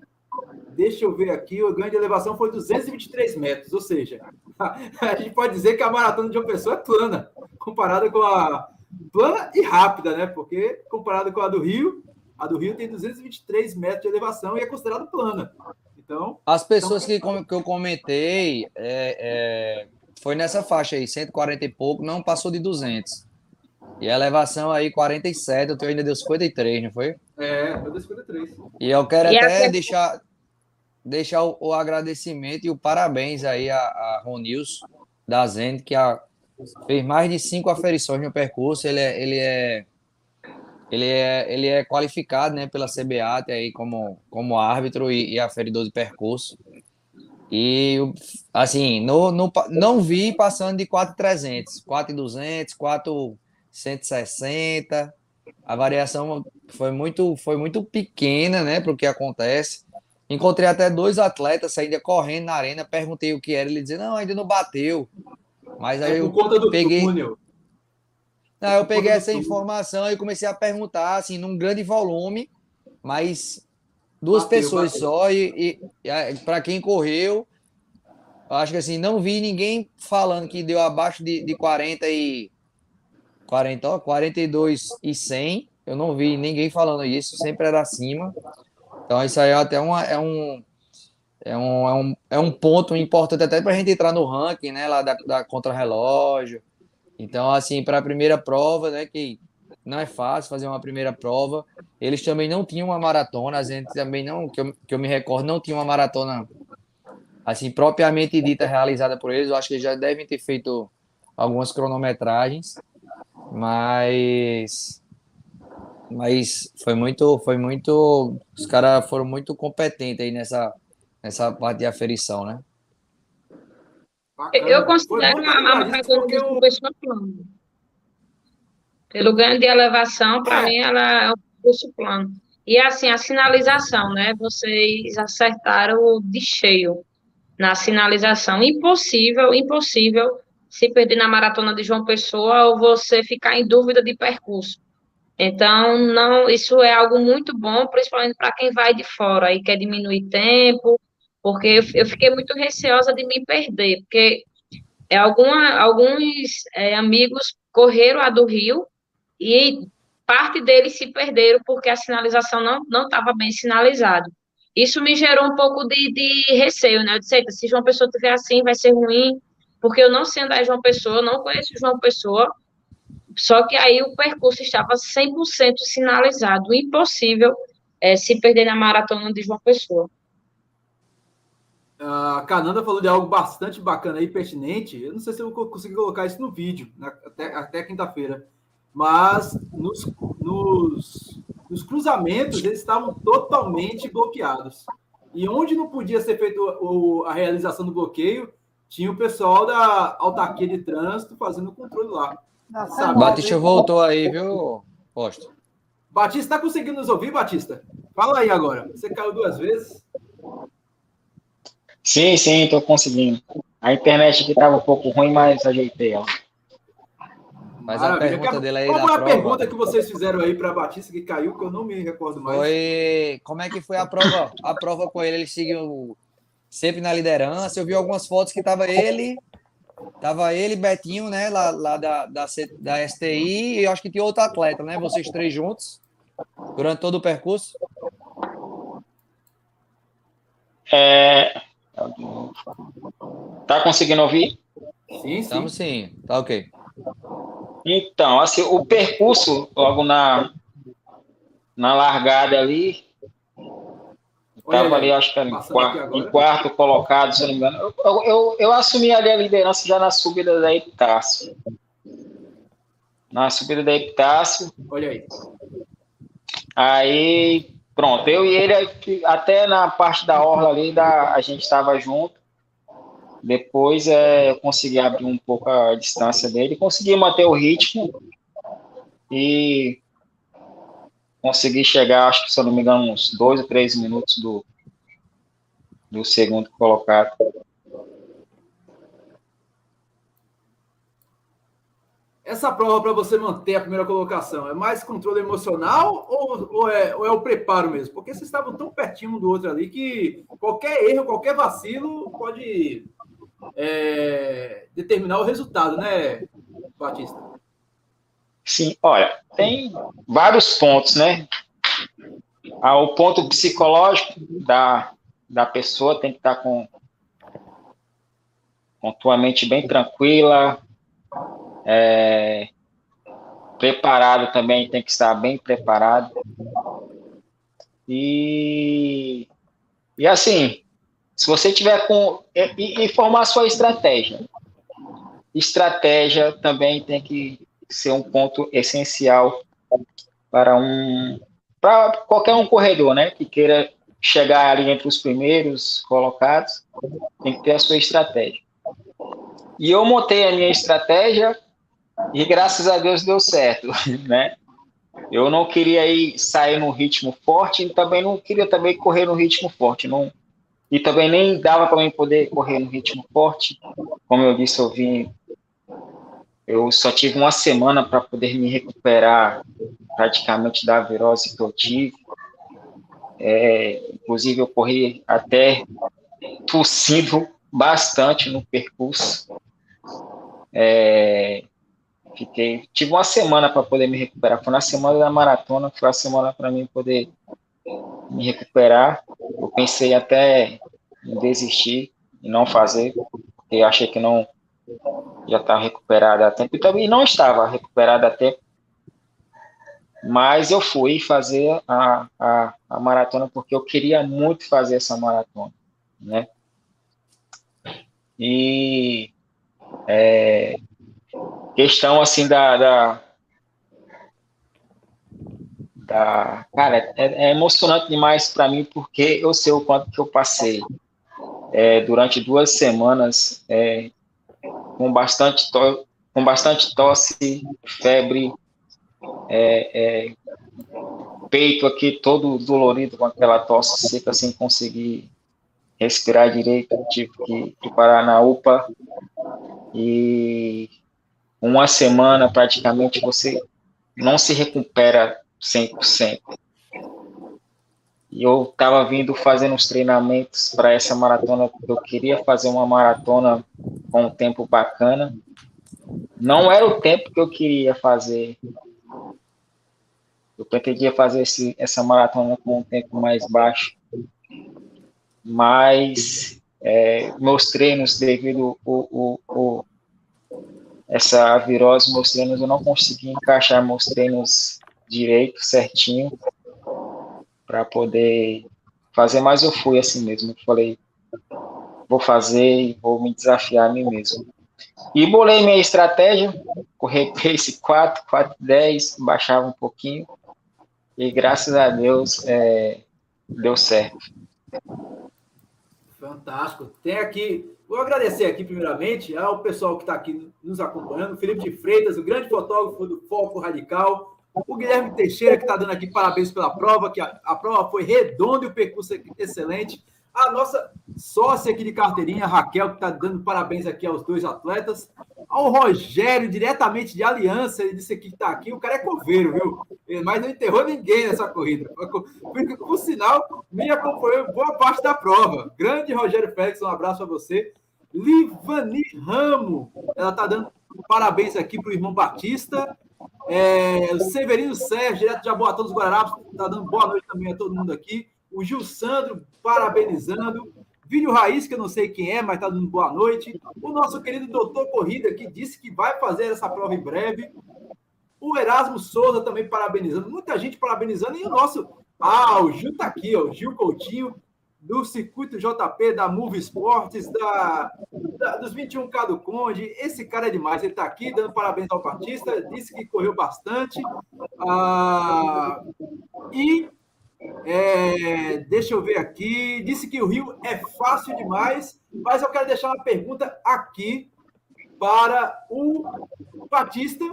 deixa eu ver aqui, o ganho de elevação foi 223 metros, ou seja, a gente pode dizer que a maratona de uma pessoa é plana, comparada com a plana e rápida, né? Porque comparada com a do Rio, a do Rio tem 223 metros de elevação e é considerada plana. Então, as pessoas então... que, que eu comentei é, é, foi nessa faixa aí, 140 e pouco, não passou de 200. E a elevação aí 47, eu tenho ainda deu 53, não foi? É, eu deu 53. E eu quero e até deixar deixar o, o, agradecimento e o parabéns aí a, a Ronils da Zen, que a, fez mais de cinco aferições no percurso. Ele é, ele é ele é, ele é qualificado né, pela CBAT aí como, como árbitro e, e aferidor de percurso. E, assim, no, no, não vi passando de 4,300, 4,200, 4,160. A variação foi muito, foi muito pequena, né, para o que acontece. Encontrei até dois atletas ainda correndo na arena, perguntei o que era, ele dizia, não, ainda não bateu. Mas aí é eu peguei... Túnel. Não, eu peguei essa informação e comecei a perguntar, assim, num grande volume, mas duas bateu, pessoas bateu. só e, e, e para quem correu, acho que assim, não vi ninguém falando que deu abaixo de, de 40 e 40, ó, 42 e 100. Eu não vi ninguém falando isso, sempre era acima. Então isso aí é até uma, é um é um, é um, é um ponto importante até para a gente entrar no ranking, né, lá da, da contra-relógio, então, assim, para a primeira prova, né, que não é fácil fazer uma primeira prova, eles também não tinham uma maratona, a gente também não, que eu, que eu me recordo, não tinha uma maratona, assim, propriamente dita realizada por eles, eu acho que já devem ter feito algumas cronometragens, mas mas foi muito foi muito os caras foram muito competentes aí nessa nessa parte de aferição, né? Eu considero a maratona de eu... pessoa plano. Pelo ganho de elevação, para é. mim, ela é um curso plano. E assim, a sinalização, né? Vocês acertaram de cheio na sinalização. Impossível, impossível se perder na maratona de João Pessoa ou você ficar em dúvida de percurso. Então, não, isso é algo muito bom, principalmente para quem vai de fora e quer diminuir tempo, porque eu, eu fiquei muito receosa de me perder, porque alguma, alguns é, amigos correram a do Rio e parte deles se perderam porque a sinalização não estava bem sinalizada. Isso me gerou um pouco de, de receio, né? Eu disse, se João Pessoa tiver assim, vai ser ruim, porque eu não sei andar em João Pessoa, não conheço João Pessoa, só que aí o percurso estava 100% sinalizado, impossível é, se perder na maratona de João Pessoa. A Cananda falou de algo bastante bacana e pertinente. Eu não sei se eu vou conseguir colocar isso no vídeo, até, até quinta-feira. Mas nos, nos, nos, cruzamentos eles estavam totalmente bloqueados. E onde não podia ser feita a realização do bloqueio, tinha o pessoal da autarquia de trânsito fazendo o controle lá. Batista voltou aí, viu, Posto? Batista, está conseguindo nos ouvir, Batista? Fala aí agora. Você caiu duas vezes? Sim, sim, estou conseguindo. A internet aqui estava um pouco ruim, mas ajeitei ela. Mas a pergunta dele aí Qual foi a prova? pergunta que vocês fizeram aí para Batista que caiu, que eu não me recordo mais? Foi como é que foi a prova? A prova com ele, ele seguiu sempre na liderança. Eu vi algumas fotos que tava ele, tava ele, Betinho, né, lá, lá da, da, da STI, e eu acho que tinha outro atleta, né? Vocês três juntos durante todo o percurso. É... Tá conseguindo ouvir? Sim, sim. Estamos sim, tá ok. Então, assim, o percurso, logo na, na largada ali, estava ali, acho que era em quarto, em quarto, colocado, se não me engano. Eu, eu, eu, assumi ali a liderança já na subida da Epitácio. Na subida da Epitácio. Olha aí. Aí, pronto, eu e ele, até na parte da orla ali, da, a gente estava junto. Depois é, eu consegui abrir um pouco a distância dele, consegui manter o ritmo e consegui chegar, acho que se eu não me engano, uns dois ou três minutos do, do segundo colocado. Essa prova para você manter a primeira colocação é mais controle emocional ou, ou, é, ou é o preparo mesmo? Porque vocês estavam tão pertinho um do outro ali que qualquer erro, qualquer vacilo pode é, determinar o resultado, né, Batista? Sim, olha, tem vários pontos, né? Ah, o ponto psicológico da, da pessoa tem que estar com, com tua mente bem tranquila, é, preparado também, tem que estar bem preparado. E, e assim, se você tiver com. E, e formar sua estratégia. Estratégia também tem que ser um ponto essencial para um. Para qualquer um corredor, né? Que queira chegar ali entre os primeiros colocados, tem que ter a sua estratégia. E eu montei a minha estratégia e graças a Deus deu certo, né? Eu não queria ir sair no ritmo forte e também não queria também correr no ritmo forte. Não, e também nem dava para mim poder correr no ritmo forte. Como eu disse, eu vim. Eu só tive uma semana para poder me recuperar praticamente da virose que eu tive. É, inclusive, eu corri até tossindo bastante no percurso. É, fiquei, tive uma semana para poder me recuperar. Foi na semana da maratona, foi a semana para mim poder me recuperar. Eu pensei até em desistir e não fazer, porque eu achei que não já estava recuperado a tempo, e também não estava recuperado a tempo. Mas eu fui fazer a, a, a maratona porque eu queria muito fazer essa maratona, né? E é, questão assim da, da Tá. Cara, é, é emocionante demais para mim porque eu sei o quanto que eu passei é, durante duas semanas é, com bastante to com bastante tosse, febre, é, é, peito aqui todo dolorido com aquela tosse seca sem conseguir respirar direito, tive que parar na UPA e uma semana praticamente você não se recupera 100%. E eu estava vindo fazendo uns treinamentos para essa maratona, eu queria fazer uma maratona com um tempo bacana. Não era o tempo que eu queria fazer Eu pretendia fazer esse, essa maratona com um tempo mais baixo, mas é, meus treinos, devido o, o, o, essa virose, meus treinos, eu não consegui encaixar meus treinos direito, certinho, para poder fazer, mas eu fui assim mesmo. Eu falei, vou fazer e vou me desafiar a mim mesmo. E bolei minha estratégia, correr pace 4, 4, 10, baixava um pouquinho, e graças a Deus é, deu certo. Fantástico. Tem aqui, vou agradecer aqui primeiramente ao pessoal que está aqui nos acompanhando, Felipe de Freitas, o grande fotógrafo do Foco Radical, o Guilherme Teixeira, que está dando aqui parabéns pela prova, que a, a prova foi redonda e o percurso é excelente. A nossa sócia aqui de carteirinha, Raquel, que está dando parabéns aqui aos dois atletas. Ao Rogério, diretamente de Aliança, ele disse que está aqui. O cara é coveiro, viu? Mas não enterrou ninguém nessa corrida. Por, por sinal, me acompanhou boa parte da prova. Grande Rogério Félix, um abraço para você. Livani Ramo, ela está dando parabéns aqui para o irmão Batista. É, o Severino Sérgio, direto de Jaboatão dos Guararapes, está dando boa noite também a todo mundo aqui. O Gil Sandro parabenizando, Vídeo Raiz, que eu não sei quem é, mas está dando boa noite, o nosso querido doutor Corrida, que disse que vai fazer essa prova em breve, o Erasmo Souza também parabenizando, muita gente parabenizando, e o nosso. Ah, o Gil está aqui, ó, o Gil Coutinho, do Circuito JP, da Move Esportes, da, da, dos 21K do Conde. Esse cara é demais, ele está aqui dando parabéns ao Batista, disse que correu bastante. Ah, e é, deixa eu ver aqui. Disse que o Rio é fácil demais, mas eu quero deixar uma pergunta aqui para o Batista.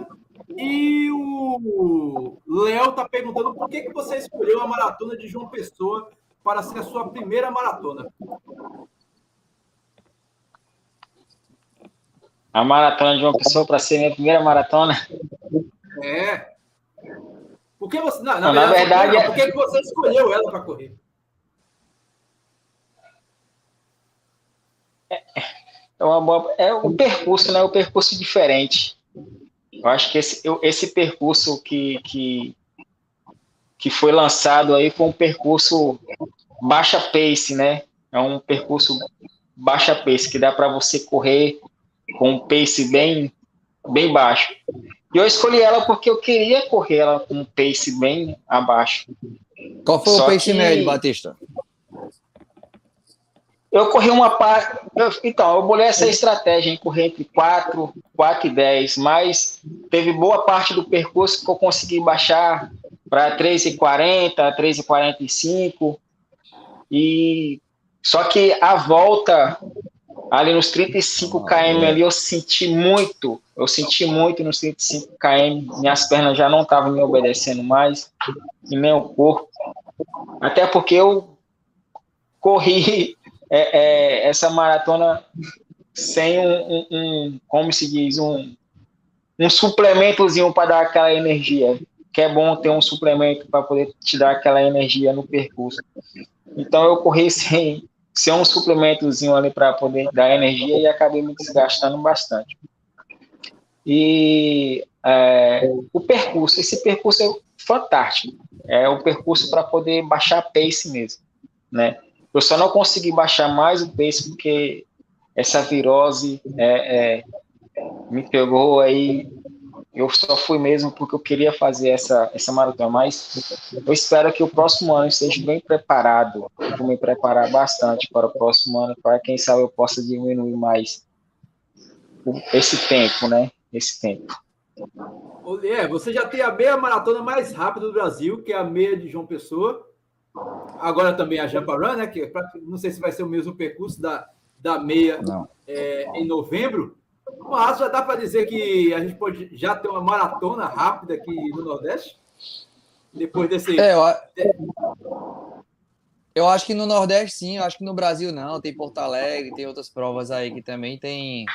E o Léo está perguntando por que, que você escolheu a maratona de João Pessoa para ser a sua primeira maratona. A maratona de João Pessoa para ser minha primeira maratona? É. Por que você. Não, na, não, verdade, na verdade, por que, que você escolheu ela para correr? É, é, uma boa, é um percurso, né? Um percurso diferente. Eu acho que esse, esse percurso que, que, que foi lançado aí foi um percurso baixa pace, né? É um percurso baixa pace que dá para você correr com um pace bem bem baixo. E eu escolhi ela porque eu queria correr ela com um pace bem abaixo. Qual foi Só o pace médio, Batista? Eu corri uma parte. Então, eu bolei essa estratégia em correr entre 4, 4 e 10, mas teve boa parte do percurso que eu consegui baixar para 3,40, 3,45. E só que a volta ali nos 35 km ali eu senti muito, eu senti muito nos 35 km, minhas pernas já não estavam me obedecendo mais, e o corpo, até porque eu corri é, é, essa maratona sem um, um, um, como se diz, um, um suplementozinho para dar aquela energia, que é bom ter um suplemento para poder te dar aquela energia no percurso. Então eu corri sem ser um suplementozinho ali para poder dar energia e acabei me desgastando bastante. E é, o percurso, esse percurso é fantástico. É o percurso para poder baixar pace mesmo, né? Eu só não consegui baixar mais o pace porque essa virose é, é, me pegou aí eu só fui mesmo porque eu queria fazer essa, essa maratona, mas eu espero que o próximo ano esteja bem preparado. Eu vou me preparar bastante para o próximo ano, para quem sabe eu possa diminuir mais esse tempo, né? Esse tempo. É, você já tem a meia maratona mais rápida do Brasil, que é a meia de João Pessoa. Agora também a Jampa Run, né? Que é não sei se vai ser o mesmo percurso da, da meia é, em novembro. Mas já dá para dizer que a gente pode já ter uma maratona rápida aqui no Nordeste? Depois desse. É, eu, eu acho que no Nordeste sim, eu acho que no Brasil não. Tem Porto Alegre, tem outras provas aí que também tem.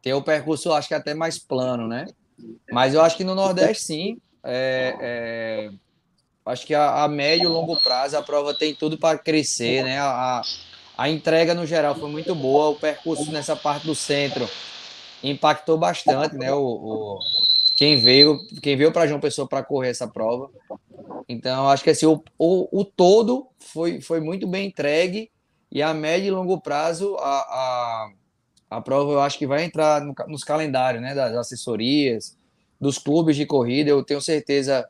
Tem o percurso, acho que até mais plano, né? Mas eu acho que no Nordeste sim. É, é, acho que a, a médio e longo prazo a prova tem tudo para crescer, né? A, a entrega no geral foi muito boa, o percurso nessa parte do centro impactou bastante, né? O, o quem veio, quem veio para João Pessoa para correr essa prova. Então, acho que assim, o, o, o, todo foi, foi muito bem entregue e a médio e longo prazo a, a, a prova eu acho que vai entrar no, nos calendários né, das assessorias, dos clubes de corrida. Eu tenho certeza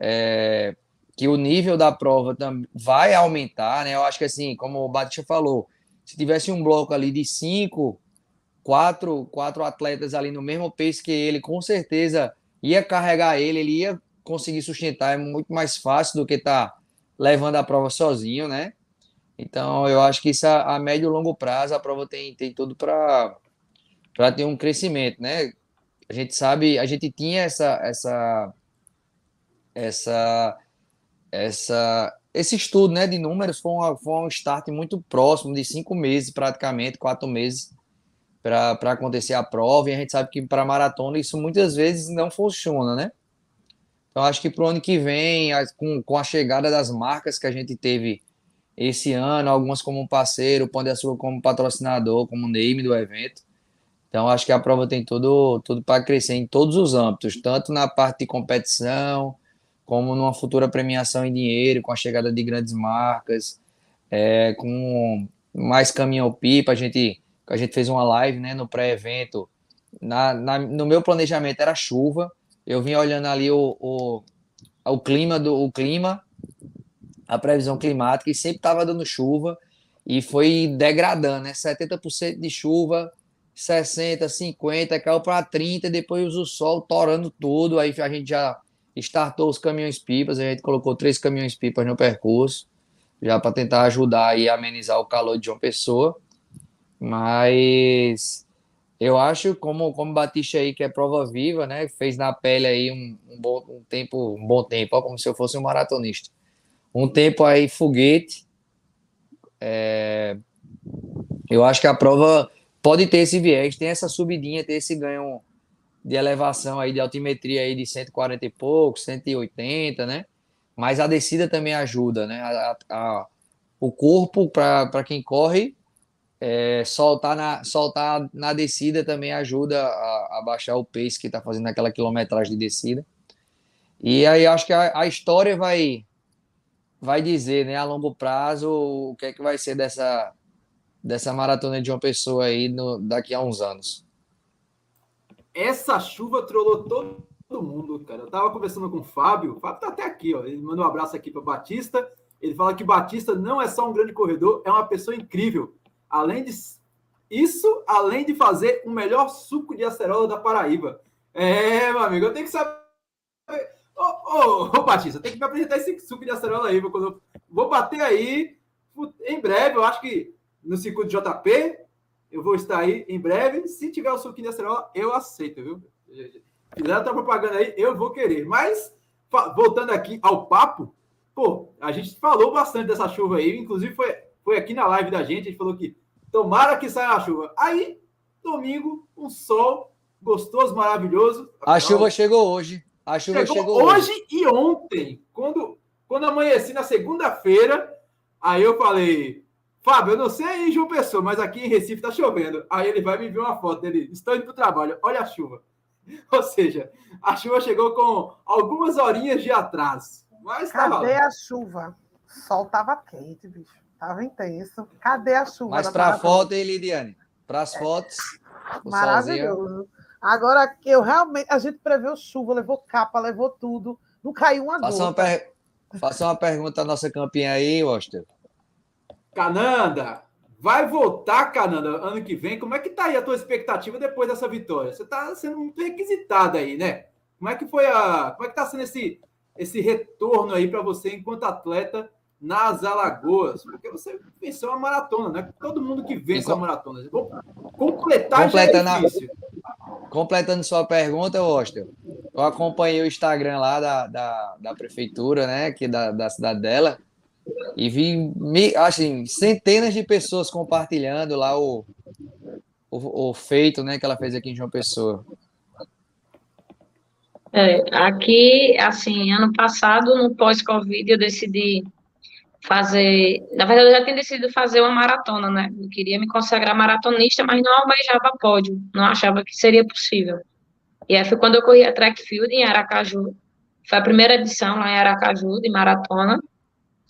é, que o nível da prova vai aumentar. Né? Eu acho que assim, como o Batista falou, se tivesse um bloco ali de cinco quatro, quatro atletas ali no mesmo pace que ele, com certeza ia carregar ele, ele ia conseguir sustentar, é muito mais fácil do que tá levando a prova sozinho, né? Então, eu acho que isso a, a médio e longo prazo a prova tem, tem tudo para para ter um crescimento, né? A gente sabe, a gente tinha essa essa essa essa esse estudo, né, de números foi, uma, foi um start muito próximo de cinco meses, praticamente quatro meses para acontecer a prova, e a gente sabe que para maratona isso muitas vezes não funciona, né? Então, acho que para o ano que vem, com, com a chegada das marcas que a gente teve esse ano, algumas como parceiro, Pão de Açúcar como patrocinador, como name do evento. Então, acho que a prova tem tudo, tudo para crescer em todos os âmbitos, tanto na parte de competição, como numa futura premiação em dinheiro, com a chegada de grandes marcas, é, com mais caminhão-pipa, a gente a gente fez uma live né, no pré-evento. Na, na, no meu planejamento era chuva. Eu vim olhando ali o, o, o clima do o clima, a previsão climática, e sempre estava dando chuva e foi degradando, né? 70% de chuva, 60, 50, caiu para 30, depois o sol torando tudo. Aí a gente já startou os caminhões pipas, a gente colocou três caminhões pipas no percurso, já para tentar ajudar e amenizar o calor de uma pessoa. Mas eu acho, como, como Batista aí, que é prova viva, né? Fez na pele aí um, um bom um tempo, um bom tempo, ó, como se eu fosse um maratonista. Um tempo aí foguete. É, eu acho que a prova pode ter esse viés, tem essa subidinha, ter esse ganho de elevação aí de altimetria aí de 140 e pouco, 180, né? Mas a descida também ajuda, né? A, a, o corpo, para quem corre, é, soltar, na, soltar na descida também ajuda a, a baixar o pace que está fazendo aquela quilometragem de descida. E aí acho que a, a, história vai vai dizer, né, a longo prazo, o que é que vai ser dessa, dessa maratona de uma pessoa aí no, daqui a uns anos. Essa chuva trollou todo, mundo, cara. Eu tava conversando com o Fábio, o Fábio tá até aqui, ó. Ele mandou um abraço aqui para Batista. Ele fala que Batista não é só um grande corredor, é uma pessoa incrível Além de isso, além de fazer o melhor suco de acerola da Paraíba. É, meu amigo, eu tenho que saber. Ô, Batista, tem que me apresentar esse suco de acerola aí. Eu... Vou bater aí em breve, eu acho que no circuito JP, eu vou estar aí em breve. Se tiver o suco de acerola, eu aceito, viu? Fizer outra propaganda aí, eu vou querer. Mas, voltando aqui ao papo, pô, a gente falou bastante dessa chuva aí, inclusive foi, foi aqui na live da gente, a gente falou que Tomara que saia a chuva. Aí, domingo, um sol gostoso, maravilhoso. A chuva chegou hoje. A chuva chegou, chegou hoje. hoje e ontem. Quando, quando amanheci na segunda-feira, aí eu falei, Fábio, eu não sei aí João Pessoa, mas aqui em Recife tá chovendo. Aí ele vai me enviar uma foto dele. Estou indo para o trabalho. Olha a chuva. Ou seja, a chuva chegou com algumas horinhas de atraso. Mas Cadê a chuva? O sol tava quente, bicho. Tava intenso. Cadê a chuva? Mas para a foto, hein, Lidiane? Para as é. fotos. Maravilhoso. Agora que eu realmente. A gente preveu chuva, levou capa, levou tudo. Não caiu uma Faça Uma per... Faça uma pergunta à nossa campeã aí, Oster. Cananda, vai voltar, Cananda, ano que vem. Como é que tá aí a tua expectativa depois dessa vitória? Você está sendo muito requisitada aí, né? Como é que foi a. Como é que tá sendo esse, esse retorno aí para você enquanto atleta? nas Alagoas, porque você venceu uma maratona, né? Todo mundo que vence com... a maratona. Vou completar completando, já é completando sua pergunta, Oster, eu acompanhei o Instagram lá da, da, da prefeitura, né, aqui da, da cidade dela, e vi, assim, centenas de pessoas compartilhando lá o, o, o feito, né, que ela fez aqui em João Pessoa. É, aqui, assim, ano passado, no pós-Covid, eu decidi fazer. Na verdade, eu já tinha decidido fazer uma maratona, né? Eu queria me consagrar maratonista, mas não almejava pódio, não achava que seria possível. E aí foi quando eu corri a track field em Aracaju. Foi a primeira edição lá em Aracaju, de maratona.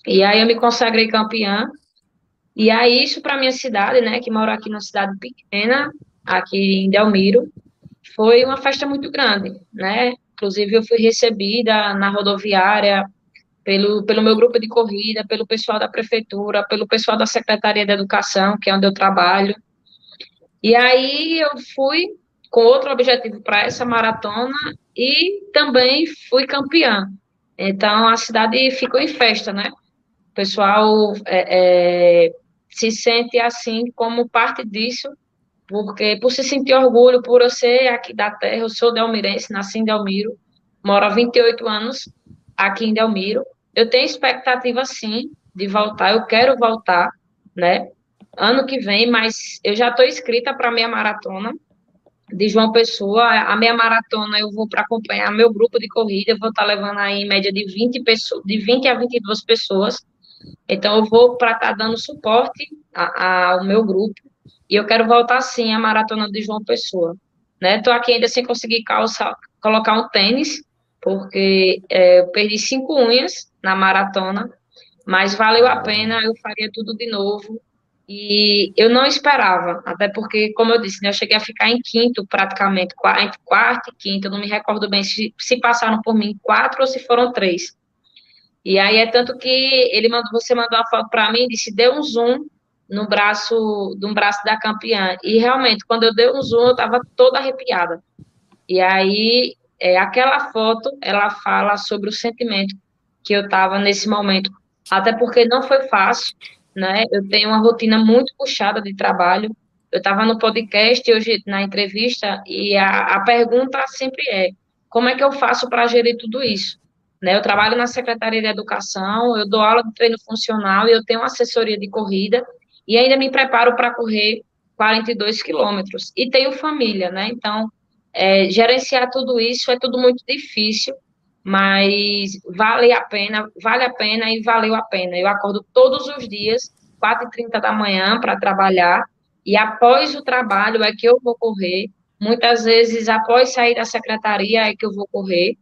E aí eu me consagrei campeã. E aí isso para minha cidade, né, que moro aqui numa cidade pequena, aqui em Delmiro, foi uma festa muito grande, né? Inclusive eu fui recebida na rodoviária pelo, pelo meu grupo de corrida, pelo pessoal da prefeitura, pelo pessoal da Secretaria de Educação, que é onde eu trabalho. E aí eu fui com outro objetivo para essa maratona e também fui campeã. Então a cidade ficou em festa, né? O pessoal é, é, se sente assim como parte disso, porque por se sentir orgulho, por eu ser aqui da terra, eu sou delmirense, nasci em Delmiro, moro há 28 anos aqui em Delmiro. Eu tenho expectativa, sim, de voltar, eu quero voltar, né? Ano que vem, mas eu já estou inscrita para a minha maratona de João Pessoa. A minha maratona eu vou para acompanhar meu grupo de corrida, eu vou estar tá levando aí em média de 20, pessoas, de 20 a 22 pessoas. Então, eu vou para estar tá dando suporte ao meu grupo. E eu quero voltar, sim, à maratona de João Pessoa. Né? aqui ainda sem conseguir calçar, colocar um tênis, porque é, eu perdi cinco unhas na maratona, mas valeu a pena, eu faria tudo de novo. E eu não esperava, até porque, como eu disse, né, eu cheguei a ficar em quinto praticamente, entre quarto e quinto, eu não me recordo bem se, se passaram por mim quatro ou se foram três. E aí é tanto que ele mandou, você mandou uma foto para mim e disse, deu um zoom no braço, no braço da campeã. E realmente, quando eu dei um zoom, eu estava toda arrepiada. E aí é, aquela foto, ela fala sobre o sentimento que eu estava nesse momento, até porque não foi fácil, né? Eu tenho uma rotina muito puxada de trabalho. Eu estava no podcast hoje na entrevista e a, a pergunta sempre é: como é que eu faço para gerir tudo isso? Né? Eu trabalho na Secretaria de Educação, eu dou aula de treino funcional e eu tenho assessoria de corrida e ainda me preparo para correr 42 quilômetros. E tenho família, né? Então, é, gerenciar tudo isso é tudo muito difícil, mas vale a pena, vale a pena e valeu a pena. Eu acordo todos os dias, 4h30 da manhã, para trabalhar, e após o trabalho é que eu vou correr. Muitas vezes, após sair da secretaria, é que eu vou correr.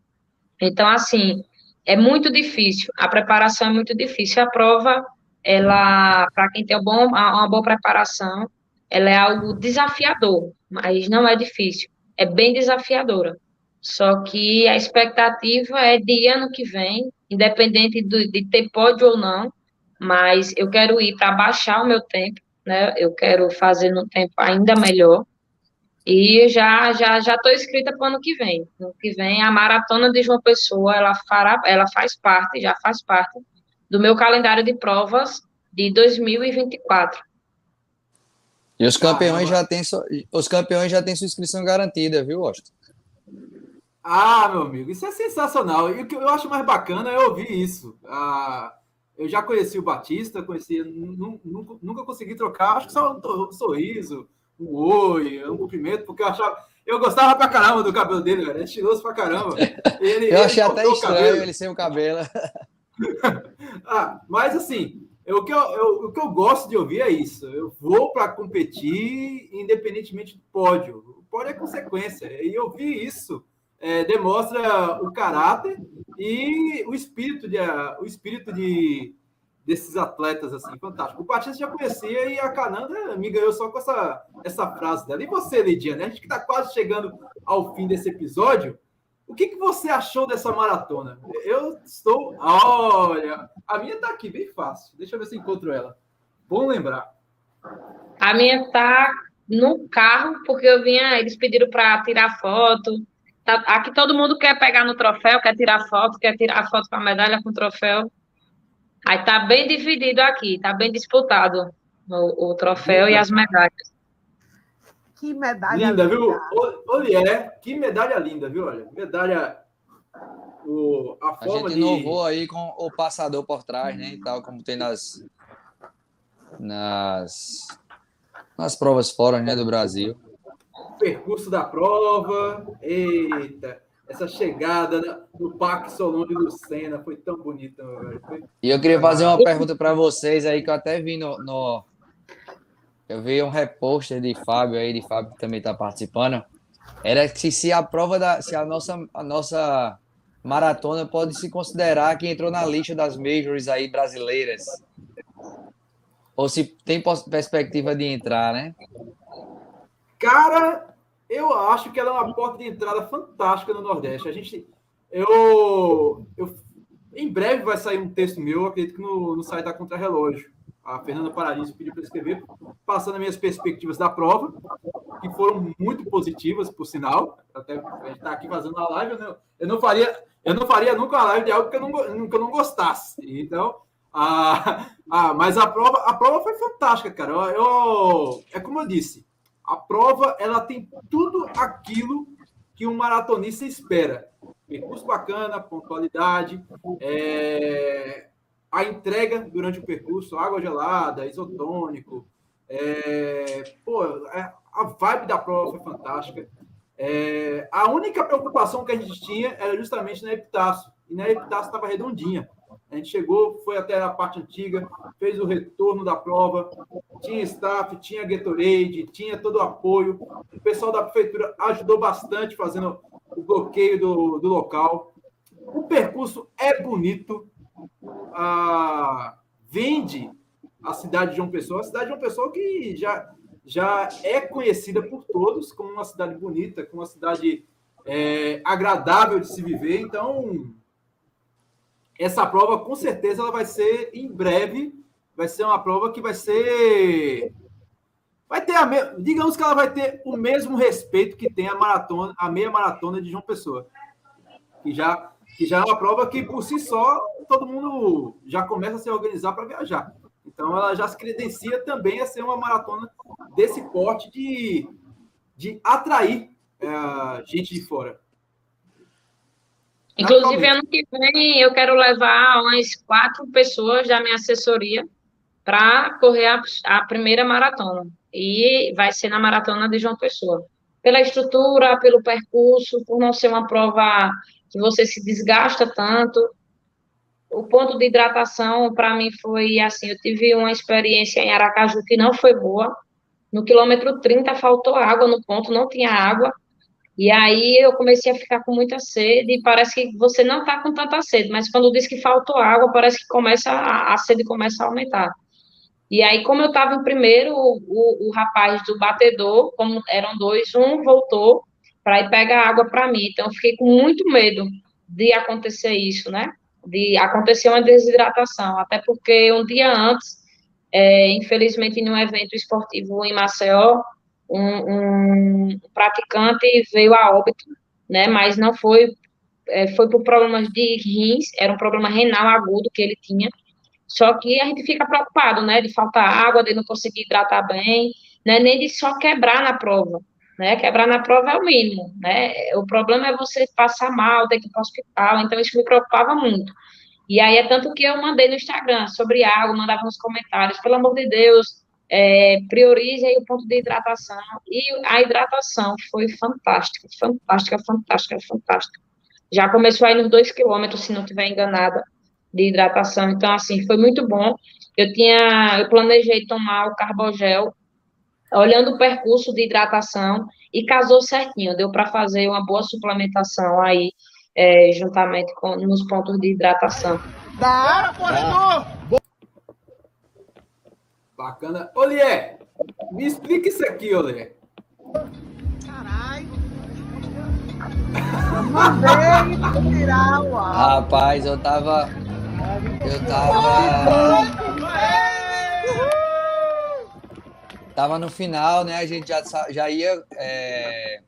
Então, assim, é muito difícil, a preparação é muito difícil. A prova, ela, para quem tem uma boa, uma boa preparação, ela é algo desafiador, mas não é difícil é bem desafiadora. Só que a expectativa é de ano que vem, independente de, de ter pódio ou não, mas eu quero ir para baixar o meu tempo, né? Eu quero fazer no tempo ainda melhor. E já já já estou inscrita para o ano que vem. Ano que vem a maratona de João Pessoa, ela fará, ela faz parte, já faz parte do meu calendário de provas de 2024. E os campeões já têm os campeões já têm sua inscrição garantida, viu, Austin? Ah, meu amigo, isso é sensacional. E o que eu acho mais bacana é ouvir isso. Ah, eu já conheci o Batista, conheci, nunca, nunca consegui trocar, acho que só um sorriso, um oi, um cumprimento, porque eu achava. Eu gostava pra caramba do cabelo dele, velho. É estiloso pra caramba. Ele, eu achei até estranho ele sem o cabelo. ah, mas assim, eu, o, que eu, eu, o que eu gosto de ouvir é isso. Eu vou para competir independentemente do pódio. O pódio é consequência. E ouvir isso é, demonstra o caráter e o espírito de, o espírito de desses atletas assim, fantástico. O Batista já conhecia e a Cananda me ganhou só com essa, essa frase dela. E você, Lidia, né? A gente que está quase chegando ao fim desse episódio. O que, que você achou dessa maratona? Eu estou. Olha, a minha está aqui, bem fácil. Deixa eu ver se encontro ela. Bom lembrar. A minha está no carro, porque eu vinha, eles pediram para tirar foto. Tá, aqui todo mundo quer pegar no troféu, quer tirar foto, quer tirar foto com a medalha com o troféu. Aí tá bem dividido aqui, tá bem disputado o, o troféu e as medalhas. Que medalha linda. Linda, viu? Olha, que medalha linda, viu? Olha, medalha. O, a, a gente de... inovou aí com o passador por trás, né? E tal, como tem nas. Nas. Nas provas fora, né? Do Brasil. percurso da prova. Eita essa chegada no Parque Solon de Lucena foi tão bonita. Foi... E eu queria fazer uma pergunta para vocês aí que eu até vi no, no, eu vi um reposter de Fábio aí, de Fábio que também está participando. era que se a prova da. Se a nossa, a nossa maratona pode se considerar que entrou na lista das majors aí brasileiras. Ou se tem perspectiva de entrar, né? Cara, eu acho que ela é uma porta de entrada fantástica no Nordeste. A gente. Eu, eu em breve vai sair um texto meu, acredito que no, no site da Contra-Relógio. A Fernanda Paradiso pediu para escrever, passando as minhas perspectivas da prova, que foram muito positivas, por sinal. Até a gente está aqui fazendo a live, eu não, eu não, faria, eu não faria nunca uma live de algo que eu não, que eu não gostasse. Então, a, a, mas a prova, a prova foi fantástica, cara. Eu, eu, é como eu disse, a prova ela tem tudo aquilo que um maratonista espera percurso bacana, pontualidade, é, a entrega durante o percurso, água gelada, isotônico, é, pô, é, a vibe da prova foi fantástica. É, a única preocupação que a gente tinha era justamente na epitácio, e na epitácio estava redondinha. A gente chegou, foi até a parte antiga, fez o retorno da prova, tinha staff, tinha Gatorade, tinha todo o apoio. O pessoal da prefeitura ajudou bastante fazendo o bloqueio do, do local. O percurso é bonito, ah, vende a cidade de João Pessoa, a cidade de João Pessoa que já, já é conhecida por todos como uma cidade bonita, como uma cidade é, agradável de se viver. Então, essa prova com certeza ela vai ser em breve, vai ser uma prova que vai ser vai ter a me... digamos que ela vai ter o mesmo respeito que tem a maratona, a meia maratona de João Pessoa. Que já que já é uma prova que por si só todo mundo já começa a se organizar para viajar. Então ela já se credencia também a ser uma maratona desse porte de, de atrair é, gente de fora. Inclusive, ano que vem eu quero levar umas quatro pessoas da minha assessoria para correr a, a, primeira maratona. E vai ser na maratona de João Pessoa. Pela estrutura, pelo percurso, por não ser uma prova que você se desgasta tanto. O ponto de hidratação, para mim, foi assim: eu tive uma experiência em Aracaju que não foi boa. No quilômetro 30 faltou água no ponto, não tinha água. E aí eu comecei a ficar com muita sede, e parece que você não está com tanta sede, mas quando diz que faltou água, parece que começa a, a sede começa a aumentar. E aí, como eu estava em primeiro, o, o, rapaz do batedor, como eram dois, um voltou para ir pegar água para mim. Então, eu fiquei com muito medo de acontecer isso, né? De acontecer uma desidratação, até porque um dia antes, é, infelizmente, um evento esportivo em Maceió, um, um praticante veio a óbito, né, mas não foi, é, foi por problemas de rins, era um problema renal agudo que ele tinha, só que a gente fica preocupado, né, de faltar água, de não conseguir hidratar bem, né, nem de só quebrar na prova, né, quebrar na prova é o mínimo, né, o problema é você passar mal, ter que ir para o hospital, então isso me preocupava muito. E aí é tanto que eu mandei no Instagram sobre água, mandava nos comentários, pelo amor de Deus, é, priorize aí o ponto de hidratação. E a hidratação foi fantástica, fantástica, fantástica, fantástica. Já começou aí nos dois quilômetros, se não estiver enganada, de hidratação. Então, assim, foi muito bom. Eu tinha, eu planejei tomar o carbogel, olhando o percurso de hidratação, e casou certinho. Deu para fazer uma boa suplementação aí, é, juntamente com nos pontos de hidratação. Da corredor! Bacana. Olié, me explica isso aqui, Olié. Caralho. Rapaz, eu tava. Eu tava. Tava no final, né? A gente já, já ia é,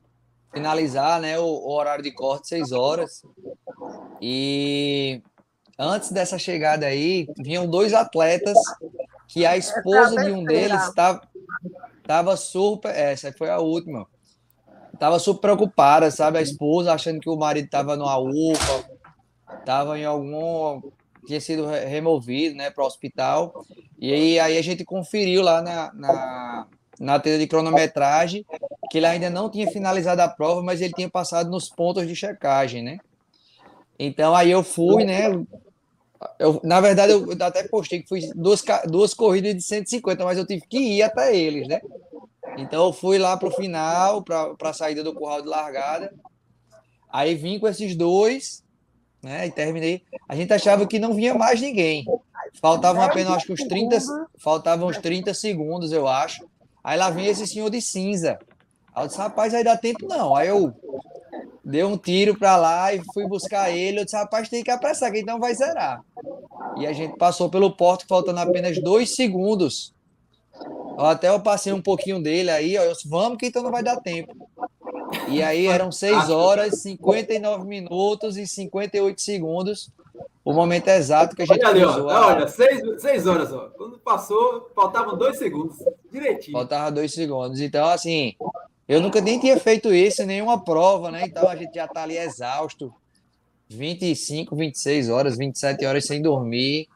finalizar né, o, o horário de corte, seis horas. E antes dessa chegada aí, vinham dois atletas que a esposa de um deles estava tava super. Essa foi a última. Tava super preocupada, sabe? A esposa achando que o marido estava numa UPA, estava em algum. tinha sido removido, né, para o hospital. E aí, aí a gente conferiu lá na, na, na tela de cronometragem que ele ainda não tinha finalizado a prova, mas ele tinha passado nos pontos de checagem, né? Então aí eu fui, né? Eu, na verdade, eu até postei que fui duas, duas corridas de 150, mas eu tive que ir até eles, né? Então eu fui lá para o final, para a saída do curral de largada. Aí vim com esses dois, né? E terminei. A gente achava que não vinha mais ninguém. Faltavam apenas acho que uns 30, faltavam uns 30 segundos, eu acho. Aí lá vem esse senhor de cinza. Aí eu disse, rapaz, aí dá tempo não. Aí eu dei um tiro para lá e fui buscar ele. Eu disse, rapaz, tem que apressar, que então vai zerar. E a gente passou pelo porto faltando apenas dois segundos. Até eu passei um pouquinho dele aí, ó. Eu disse, vamos que então não vai dar tempo. E aí eram 6 horas, 59 minutos e 58 segundos. O momento exato que a gente olha ali, ó, a... Olha, 6 horas, ó. Quando passou, faltavam dois segundos. Direitinho. Faltava dois segundos. Então, assim, eu nunca nem tinha feito isso nenhuma prova, né? Então a gente já tá ali exausto. 25, 26 horas, 27 horas sem dormir,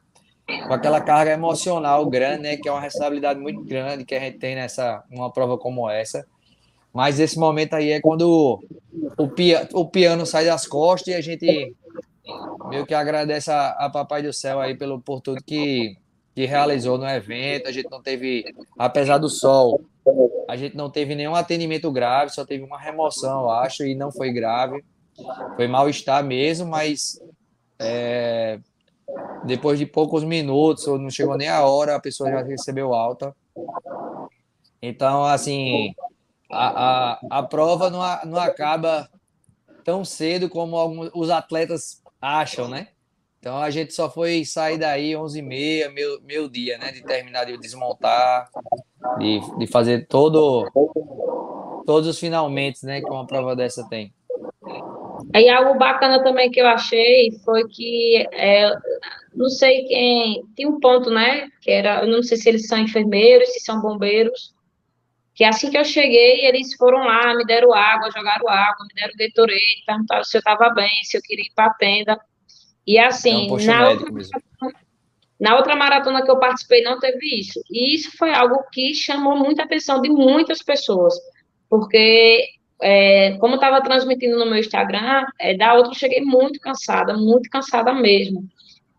com aquela carga emocional grande, né? Que é uma responsabilidade muito grande que a gente tem nessa uma prova como essa. Mas esse momento aí é quando o, pia, o piano sai das costas e a gente meio que agradece a, a Papai do Céu aí pelo, por tudo que, que realizou no evento. A gente não teve, apesar do sol, a gente não teve nenhum atendimento grave, só teve uma remoção, eu acho, e não foi grave. Foi mal-estar mesmo, mas é, depois de poucos minutos, ou não chegou nem a hora, a pessoa já recebeu alta. Então, assim, a, a, a prova não, não acaba tão cedo como alguns, os atletas acham, né? Então a gente só foi sair daí 11h30, meu, meu dia, né? De terminar de desmontar, de, de fazer todo, todos os finalmente, né? Que uma prova dessa tem. Aí algo bacana também que eu achei foi que é, não sei quem tem um ponto, né? Que era, eu não sei se eles são enfermeiros, se são bombeiros. Que assim que eu cheguei, eles foram lá, me deram água, jogaram água, me deram Gatorade, perguntaram se eu estava bem, se eu queria ir para a tenda. E assim, é um na, outra, na outra maratona que eu participei não teve isso. E isso foi algo que chamou muita atenção de muitas pessoas, porque é, como estava transmitindo no meu Instagram, é, da outra eu cheguei muito cansada, muito cansada mesmo.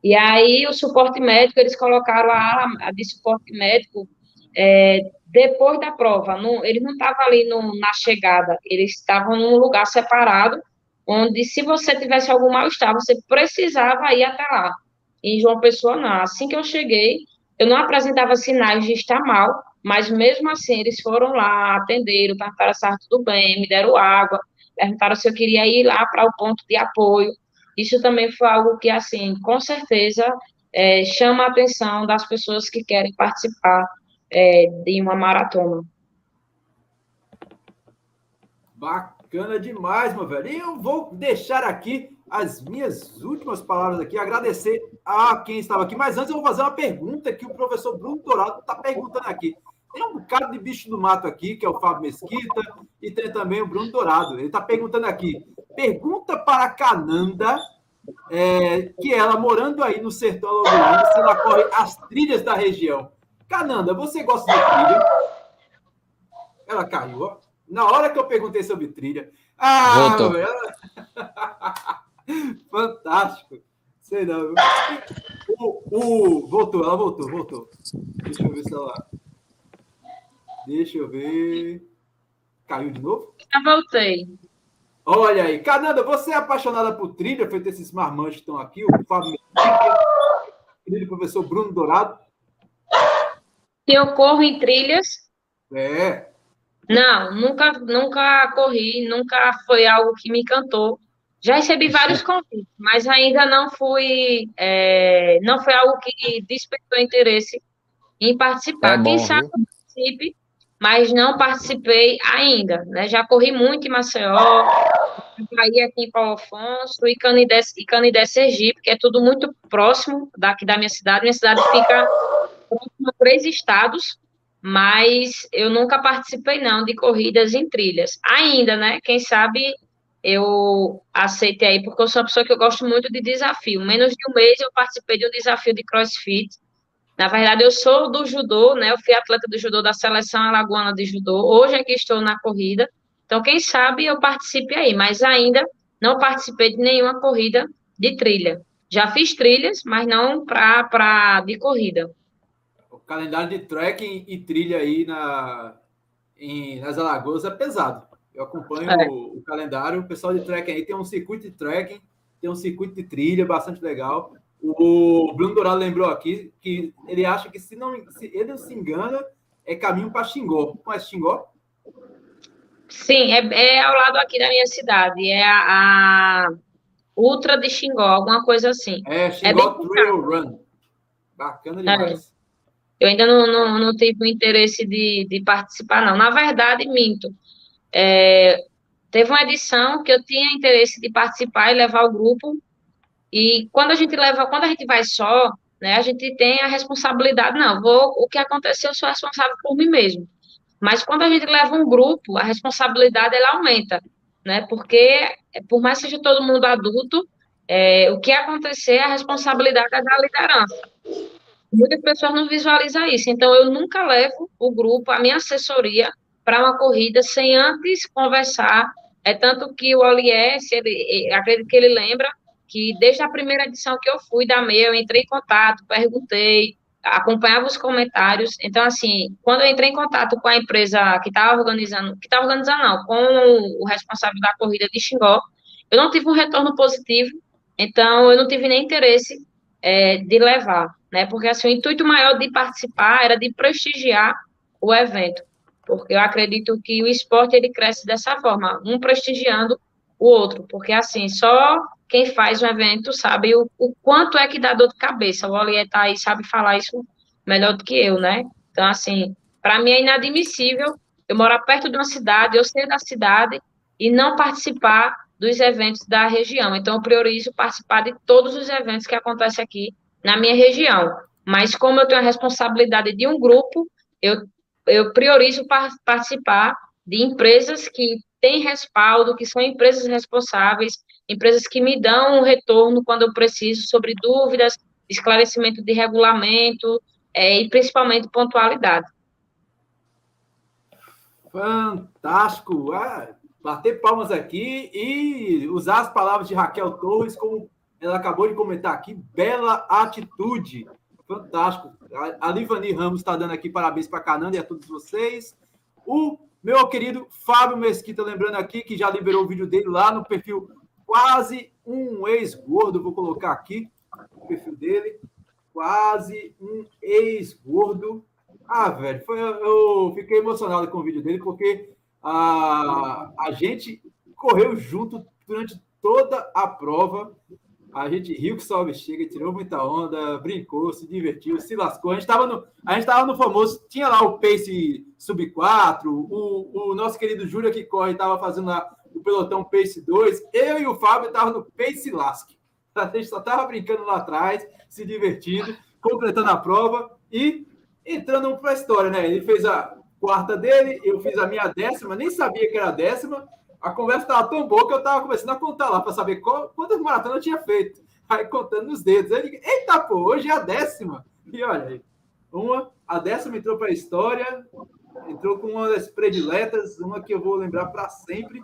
E aí o suporte médico, eles colocaram a ala de suporte médico é, depois da prova. Não, eles não estavam ali no, na chegada, eles estavam num lugar separado, onde se você tivesse algum mal-estar, você precisava ir até lá. Em João Pessoa, não. Assim que eu cheguei, eu não apresentava sinais de estar mal, mas mesmo assim eles foram lá, atenderam, perguntaram se estava tudo bem, me deram água, perguntaram se eu queria ir lá para o ponto de apoio. Isso também foi algo que, assim, com certeza é, chama a atenção das pessoas que querem participar é, de uma maratona. Bacana demais, meu velho. E eu vou deixar aqui as minhas últimas palavras aqui, agradecer a quem estava aqui. Mas antes eu vou fazer uma pergunta que o professor Bruno Dourado está perguntando aqui. Tem um bocado de bicho do mato aqui, que é o Fábio Mesquita, e tem também o Bruno Dourado. Ele está perguntando aqui. Pergunta para a Cananda, é, que ela, morando aí no sertão alagoano, se ela corre as trilhas da região. Cananda, você gosta de trilha? Ela caiu, ó. Na hora que eu perguntei sobre trilha. Ah, Voltou. Fantástico. Sei não. O, o, voltou, ela voltou, voltou. Deixa eu ver se ela. Deixa eu ver. Caiu de novo? Já voltei. Olha aí. Cananda, você é apaixonada por trilha, feito esses marmanjos que estão aqui, o Fábio querido professor Bruno Dourado. Eu corro em trilhas? É. Não, nunca, nunca corri, nunca foi algo que me encantou. Já recebi vários convites, mas ainda não fui, é, não foi algo que despertou interesse em participar. É bom, Quem sabe eu participe, mas não participei ainda. Né? Já corri muito em Maceió, Bahia aqui em Paulo Afonso e Canidé, e Canidé Sergipe, que é tudo muito próximo daqui da minha cidade. Minha cidade fica próximo a três estados, mas eu nunca participei não de corridas em trilhas. Ainda, né? Quem sabe eu aceitei aí, porque eu sou uma pessoa que eu gosto muito de desafio. Menos de um mês eu participei de um desafio de crossfit. Na verdade, eu sou do judô, né? Eu fui atleta do judô da seleção alagoana de judô. Hoje é que estou na corrida. Então, quem sabe eu participe aí, mas ainda não participei de nenhuma corrida de trilha. Já fiz trilhas, mas não para de corrida. O calendário de trekking e trilha aí na, em, nas Alagoas é pesado. Eu acompanho é. o, o, calendário. O pessoal de trekking aí tem um circuito de trekking, tem um circuito de trilha bastante legal. O Bruno Dourado lembrou aqui que ele acha que se não se ele não se engana, é caminho para Xingó. Conhece Xingó? Sim, é, é, ao lado aqui da minha cidade. É a, a Ultra de Xingó, alguma coisa assim. É, Xingó é Trail Run. Bacana demais. É. Eu ainda não, não, não tive o interesse de, de participar, não. Na verdade, minto. É, teve uma edição que eu tinha interesse de participar e levar o grupo, e quando a gente leva, quando a gente vai só, né, a gente tem a responsabilidade, não, vou, o que aconteceu, eu sou responsável por mim mesmo. Mas quando a gente leva um grupo, a responsabilidade ela aumenta, né? Porque por mais que seja todo mundo adulto, é, o que acontecer, a responsabilidade é da liderança. Muitas pessoas não visualizam isso. Então, eu nunca levo o grupo, a minha assessoria, para uma corrida sem antes conversar. É tanto que o Olies, ele, acredito que ele lembra, que desde a primeira edição que eu fui da MEI, eu entrei em contato, perguntei, acompanhava os comentários. Então, assim, quando eu entrei em contato com a empresa que estava organizando, que estava organizando não, com o responsável da corrida de Xingó, eu não tive um retorno positivo, então eu não tive nem interesse é, de levar, né? Porque assim, o intuito maior de participar era de prestigiar o evento, porque eu acredito que o esporte ele cresce dessa forma, um prestigiando o outro, porque assim, só quem faz o evento sabe o, o quanto é que dá dor de cabeça. O Olier tá aí, sabe falar isso melhor do que eu, né? Então, assim, para mim é inadmissível eu morar perto de uma cidade, eu ser da cidade e não participar dos eventos da região. Então, eu priorizo participar de todos os eventos que acontecem aqui na minha região. Mas, como eu tenho a responsabilidade de um grupo, eu, eu priorizo participar de empresas que têm respaldo, que são empresas responsáveis, empresas que me dão um retorno quando eu preciso sobre dúvidas, esclarecimento de regulamento é, e principalmente pontualidade. Fantástico! Ah, bater palmas aqui e usar as palavras de Raquel Torres, como ela acabou de comentar aqui, bela atitude. Fantástico. A Livani Ramos está dando aqui parabéns para a Cananda e a todos vocês. O meu querido Fábio Mesquita, lembrando aqui que já liberou o vídeo dele lá no perfil quase um ex-gordo, vou colocar aqui o perfil dele, quase um ex-gordo. Ah, velho, foi, eu fiquei emocionado com o vídeo dele, porque a, a gente correu junto durante toda a prova. A gente riu que salve chega, tirou muita onda, brincou, se divertiu, se lascou. A gente estava no, a gente tava no famoso, tinha lá o Pace Sub 4, o, o nosso querido Júlio que corre estava fazendo lá o pelotão Pace 2. Eu e o Fábio estavam no Pace Lasque. A gente só estava brincando lá atrás, se divertindo, completando a prova e entrando para a história, né? Ele fez a quarta dele, eu fiz a minha décima, nem sabia que era a décima. A conversa estava tão boa que eu estava começando a contar lá para saber qual, quantas maratonas eu tinha feito. Aí contando nos dedos. Aí, ele, eita, pô, hoje é a décima. E olha aí, uma, a décima entrou para a história, entrou com uma das prediletas, uma que eu vou lembrar para sempre,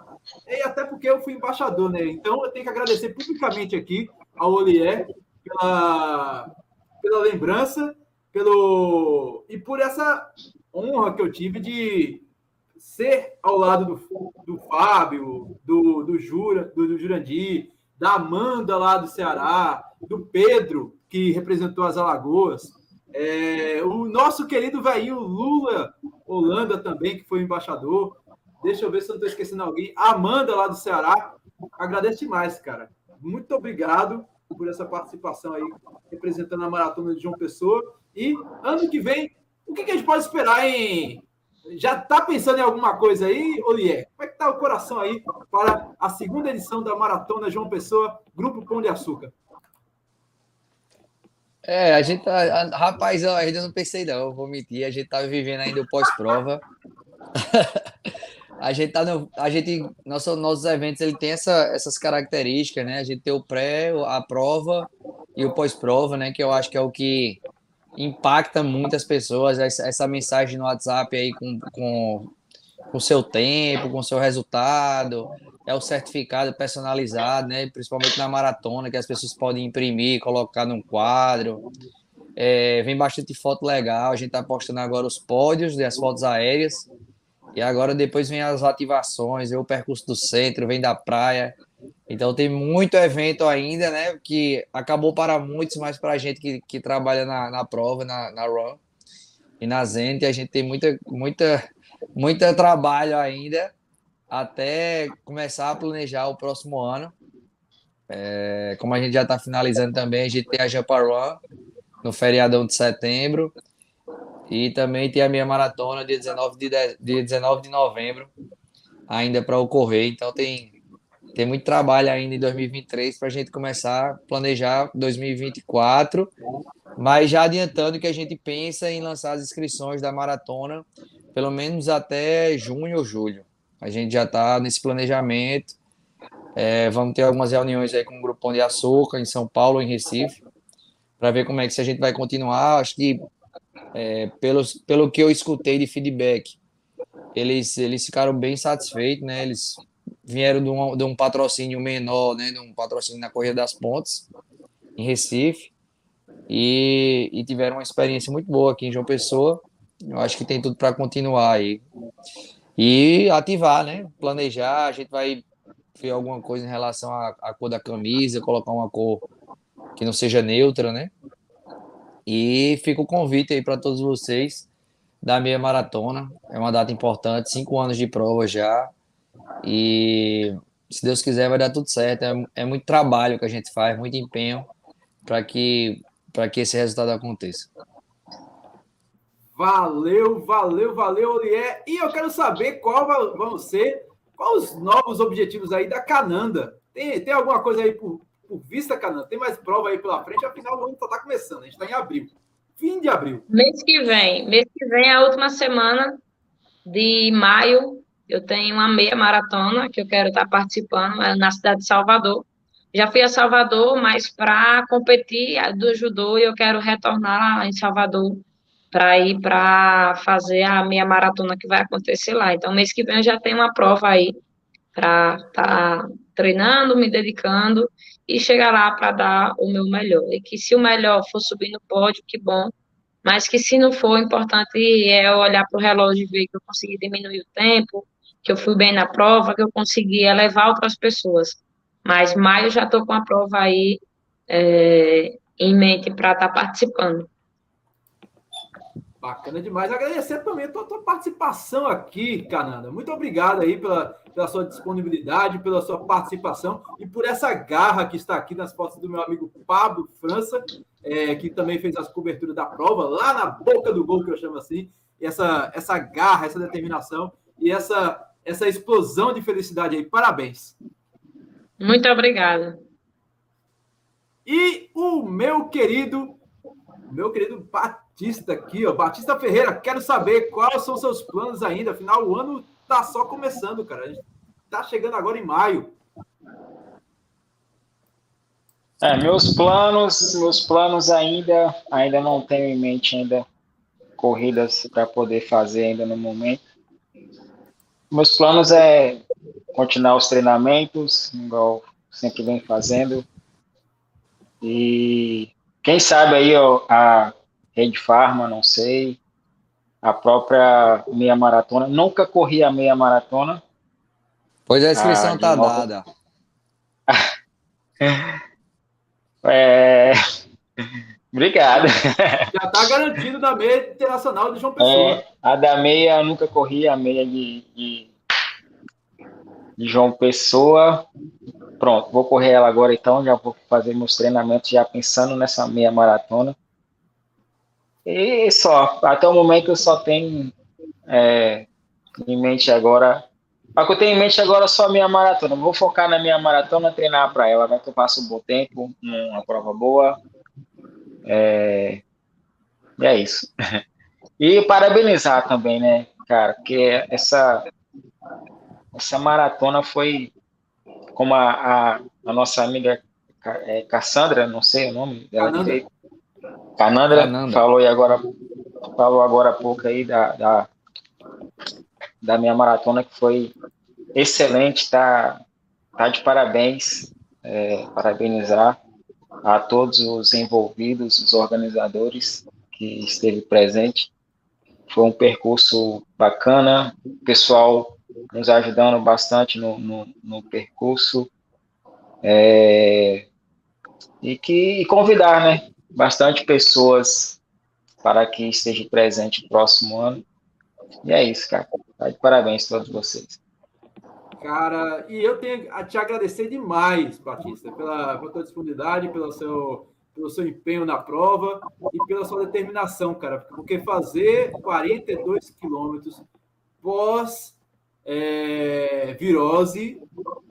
e até porque eu fui embaixador, né? Então eu tenho que agradecer publicamente aqui ao Olier pela, pela lembrança, pelo e por essa honra que eu tive de ser ao lado do, do Fábio, do, do Jura, do, do Jurandir, da Amanda lá do Ceará, do Pedro, que representou as Alagoas, é, o nosso querido velhinho Lula Holanda também, que foi embaixador. Deixa eu ver se eu não estou esquecendo alguém. Amanda, lá do Ceará. Agradeço demais, cara. Muito obrigado por essa participação aí, representando a Maratona de João Pessoa. E ano que vem, o que, que a gente pode esperar em. Já está pensando em alguma coisa aí, Olier? Como é que está o coração aí para a segunda edição da Maratona João Pessoa, Grupo Pão de Açúcar? É, a gente tá. Rapaz, eu ainda não pensei, não, vou mentir. A gente tá vivendo ainda o pós-prova. a gente tá no. A gente. Nosso, nossos eventos ele tem essa, essas características, né? A gente tem o pré, a prova e o pós-prova, né? Que eu acho que é o que impacta muitas pessoas. Essa, essa mensagem no WhatsApp aí com, com, com seu tempo, com seu resultado. é o certificado personalizado, né? Principalmente na maratona, que as pessoas podem imprimir, colocar num quadro. É, vem bastante foto legal. A gente está postando agora os pódios e as fotos aéreas. E agora depois vem as ativações, vem o percurso do centro, vem da praia. Então tem muito evento ainda, né? Que acabou para muitos, mas para a gente que, que trabalha na, na prova, na, na Run e na Zenit, a gente tem muita, muita, muita trabalho ainda até começar a planejar o próximo ano. É, como a gente já está finalizando também, a gente tem a Jumpa Run no feriadão de setembro. E também tem a minha maratona dia 19 de, dia 19 de novembro, ainda para ocorrer. Então tem, tem muito trabalho ainda em 2023 para a gente começar a planejar 2024. Mas já adiantando que a gente pensa em lançar as inscrições da maratona pelo menos até junho ou julho. A gente já está nesse planejamento. É, vamos ter algumas reuniões aí com o Grupão de Açúcar em São Paulo, em Recife, para ver como é que a gente vai continuar. Acho que, é, pelos, pelo que eu escutei de feedback, eles, eles ficaram bem satisfeitos, né? Eles vieram de um, de um patrocínio menor, né? De um patrocínio na Corrida das Pontes, em Recife, e, e tiveram uma experiência muito boa aqui em João Pessoa. Eu acho que tem tudo para continuar aí e ativar, né? Planejar, a gente vai ver alguma coisa em relação à, à cor da camisa, colocar uma cor que não seja neutra, né? E fica o convite aí para todos vocês da meia maratona. É uma data importante, cinco anos de prova já. E se Deus quiser, vai dar tudo certo. É, é muito trabalho que a gente faz, muito empenho para que, que esse resultado aconteça. Valeu, valeu, valeu, Olié. E eu quero saber qual vão ser, quais os novos objetivos aí da Cananda. Tem, tem alguma coisa aí por, por vista, Cananda? Tem mais prova aí pela frente? Afinal, o ano só está começando, a gente está em abril. Fim de abril. Mês que vem. Mês que vem é a última semana de maio. Eu tenho uma meia maratona que eu quero estar participando é na cidade de Salvador. Já fui a Salvador, mas para competir do judô eu quero retornar em Salvador para ir para fazer a minha maratona que vai acontecer lá. Então, mês que vem eu já tenho uma prova aí para estar tá treinando, me dedicando e chegar lá para dar o meu melhor. E que se o melhor for subir no pódio, que bom. Mas que se não for, o importante é olhar para o relógio e ver que eu consegui diminuir o tempo, que eu fui bem na prova, que eu consegui elevar outras pessoas. Mas maio já estou com a prova aí é, em mente para estar tá participando. Bacana demais. Agradecer também a tua, tua, participação aqui, Cananda. Muito obrigado aí pela, pela sua disponibilidade, pela sua participação e por essa garra que está aqui nas fotos do meu amigo Pablo França, é, que também fez as coberturas da prova, lá na boca do gol, que eu chamo assim. Essa, essa garra, essa determinação e essa, essa explosão de felicidade aí. Parabéns. Muito obrigada. E o meu querido, meu querido Batista aqui, ó. Batista Ferreira, quero saber quais são seus planos ainda. Afinal, o ano tá só começando, cara. A gente tá chegando agora em maio. É, meus planos, meus planos ainda, ainda não tenho em mente ainda corridas para poder fazer ainda no momento. Meus planos é continuar os treinamentos, igual sempre vem fazendo. E quem sabe aí ó, a Rede Farma, não sei. A própria meia maratona. Nunca corri a meia maratona. Pois a inscrição está ah, dada. é... Obrigado. Já está garantido da meia internacional de João Pessoa. É, a da meia eu nunca corri, a meia de, de, de, João Pessoa. Pronto, vou correr ela agora então, já vou fazer meus treinamentos já pensando nessa meia maratona. E só, até o momento eu só tenho é, em mente agora. Que eu tenho em mente agora só a minha maratona. Vou focar na minha maratona, treinar para ela, vai que eu passo um bom tempo, uma prova boa. É, e é isso. E parabenizar também, né, cara, porque essa, essa maratona foi como a, a, a nossa amiga é, Cassandra, não sei o nome dela direito, Canandra, falou aí agora, falou agora há pouco aí da, da, da minha maratona que foi excelente, tá, tá de parabéns, é, parabenizar a todos os envolvidos, os organizadores que esteve presente. Foi um percurso bacana, o pessoal nos ajudando bastante no, no, no percurso. É, e que e convidar, né, bastante pessoas para que esteja presente no próximo ano. E é isso, cara. Tá parabéns a todos vocês. Cara, e eu tenho a te agradecer demais, Batista, pela, pela tua disponibilidade, pelo seu, pelo seu empenho na prova e pela sua determinação, cara. Porque fazer 42 quilômetros pós é, virose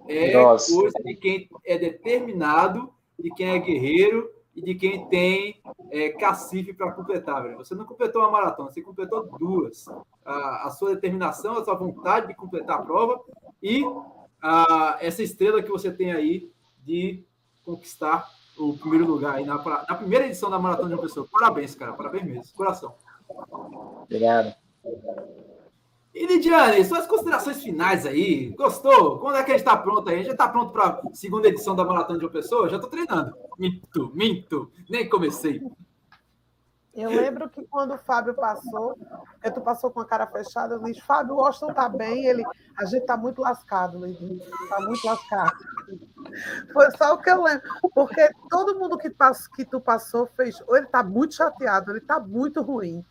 é Nossa. coisa de quem é determinado, de quem é guerreiro e de quem tem é, cacife para completar. Velho. Você não completou uma maratona, você completou duas. A, a, sua determinação, a sua vontade de completar a prova e a, essa estrela que você tem aí de conquistar o primeiro lugar aí na, na primeira edição da Maratona de uma Pessoa. Parabéns, cara. Parabéns mesmo. Coração. Obrigado. E Lidiane, suas considerações finais aí. Gostou? Quando é que a gente está pronto aí? A gente está pronto para a segunda edição da Maratona de uma Pessoa? Já estou treinando. Minto, minto. Nem comecei. Eu lembro que quando o Fábio passou, tu passou com a cara fechada, eu disse, Fábio, o Washington tá bem, ele, a gente tá muito lascado, Lidinho, tá muito lascado. Foi só o que eu lembro, porque todo mundo que, que tu passou fez, ou ele tá muito chateado, ele tá muito ruim,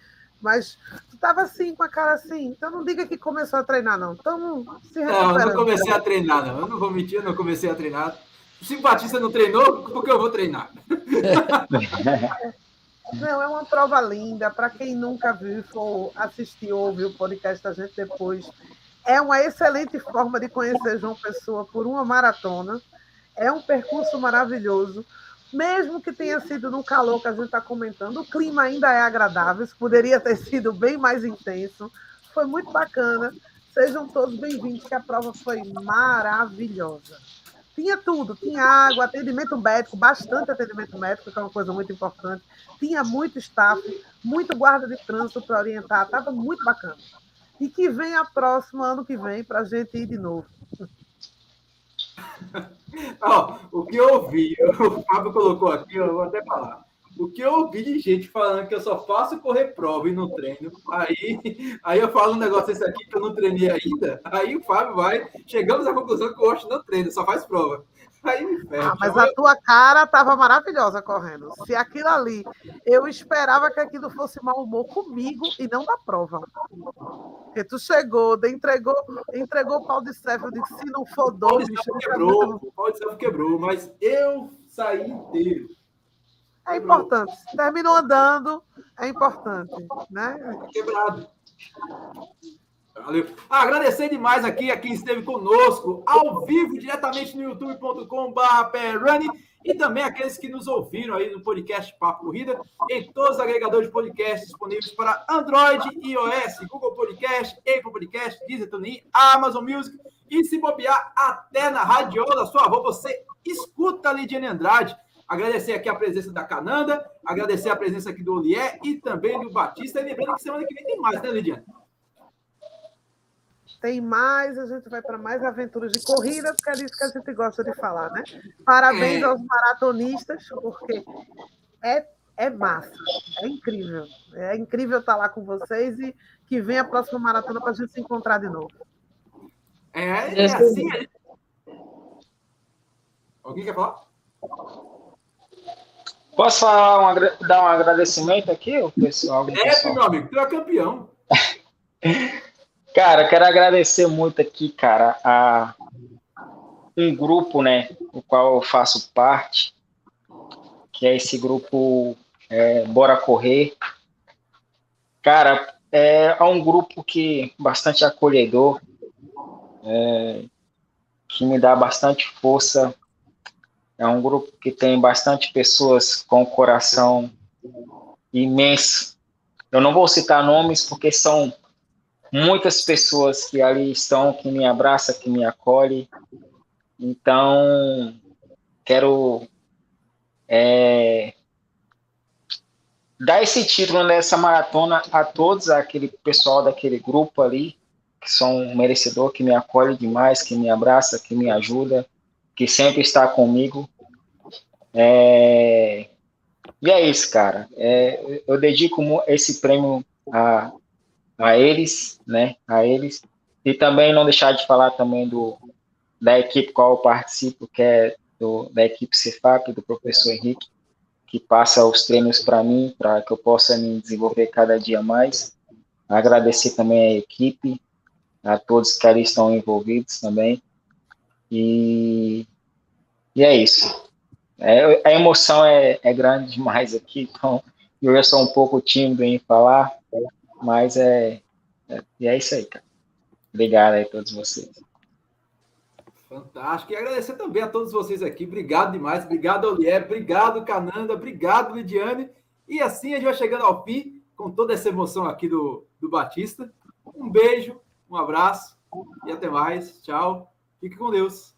mas tu tava assim, com a cara assim, então não diga que começou a treinar, não, estamos se recuperando. Não, eu não comecei a treinar, não, eu não vou mentir, eu não comecei a treinar. Se o Batista não treinou, por que eu vou treinar? Não, é uma prova linda. Para quem nunca viu, for assistir ou ouvir o podcast da gente depois, é uma excelente forma de conhecer João Pessoa por uma maratona. É um percurso maravilhoso. Mesmo que tenha sido no calor que a gente está comentando, o clima ainda é agradável. Poderia ter sido bem mais intenso. Foi muito bacana. Sejam todos bem-vindos, que a prova foi maravilhosa. Tinha tudo, tinha água, atendimento médico, bastante atendimento médico, que é uma coisa muito importante. Tinha muito staff, muito guarda de trânsito para orientar, estava muito bacana. E que vem a próxima, ano que vem, para a gente ir de novo. Oh, o que eu ouvi, o Fábio colocou aqui, eu vou até falar. O que eu ouvi de gente falando que eu só faço correr prova e não treino, aí, aí eu falo um negócio desse aqui que eu não treinei ainda, aí o Fábio vai, chegamos à conclusão que o Washington não treina, só faz prova. Aí me ah, mas a tua cara estava maravilhosa correndo. Se aquilo ali, eu esperava que aquilo fosse mau humor comigo e não da prova. Porque tu chegou, entregou, entregou o pau de servo, eu disse, se não for dor, o pau de quebrou, o pau de servo quebrou, mas eu saí inteiro. É importante. Terminou andando, é importante. Né? Quebrado. Valeu. Ah, agradecer demais aqui a quem esteve conosco, ao vivo, diretamente no youtube.com.br e também aqueles que nos ouviram aí no podcast Papo Corrida, em todos os agregadores de podcast disponíveis para Android, iOS, Google Podcast, Apple Podcast, Deezer, TuneIn, Amazon Music e se bobear até na radiola da sua avó, você escuta a Lidiane Andrade. Agradecer aqui a presença da Cananda, agradecer a presença aqui do Olié e também do Batista. E lembrando que semana que vem tem mais, né, Lidiane? Tem mais, a gente vai para mais aventuras de corrida, porque é disso que a gente gosta de falar, né? Parabéns é. aos maratonistas, porque é, é massa, é incrível. É incrível estar lá com vocês e que venha a próxima maratona para a gente se encontrar de novo. É, é assim. Alguém quer falar? Posso falar um, dar um agradecimento aqui, o pessoal? É, pessoal? meu amigo, tu é campeão. cara, quero agradecer muito aqui, cara, a um grupo, né, o qual eu faço parte, que é esse grupo é, Bora Correr. Cara, é, é um grupo que bastante acolhedor, é, que me dá bastante força é um grupo que tem bastante pessoas com coração imenso. Eu não vou citar nomes porque são muitas pessoas que ali estão, que me abraçam, que me acolhem. Então, quero é, dar esse título nessa maratona a todos, aquele pessoal daquele grupo ali, que são um merecedor, que me acolhe demais, que me abraça, que me ajuda que sempre está comigo. É, e é isso, cara. É, eu dedico esse prêmio a, a eles, né? A eles. E também não deixar de falar também do, da equipe qual eu participo, que é do, da equipe Cefap, do professor Henrique, que passa os treinos para mim, para que eu possa me desenvolver cada dia mais. Agradecer também a equipe, a todos que ali estão envolvidos também. E, e é isso. É, a emoção é, é grande demais aqui, então eu já sou um pouco tímido em falar, mas é, é, é isso aí, cara. Obrigado aí a todos vocês. Fantástico. E agradecer também a todos vocês aqui. Obrigado demais. Obrigado, Olier. Obrigado, Cananda. Obrigado, Lidiane. E assim a gente vai chegando ao fim com toda essa emoção aqui do, do Batista. Um beijo, um abraço e até mais. Tchau. Fique com Deus.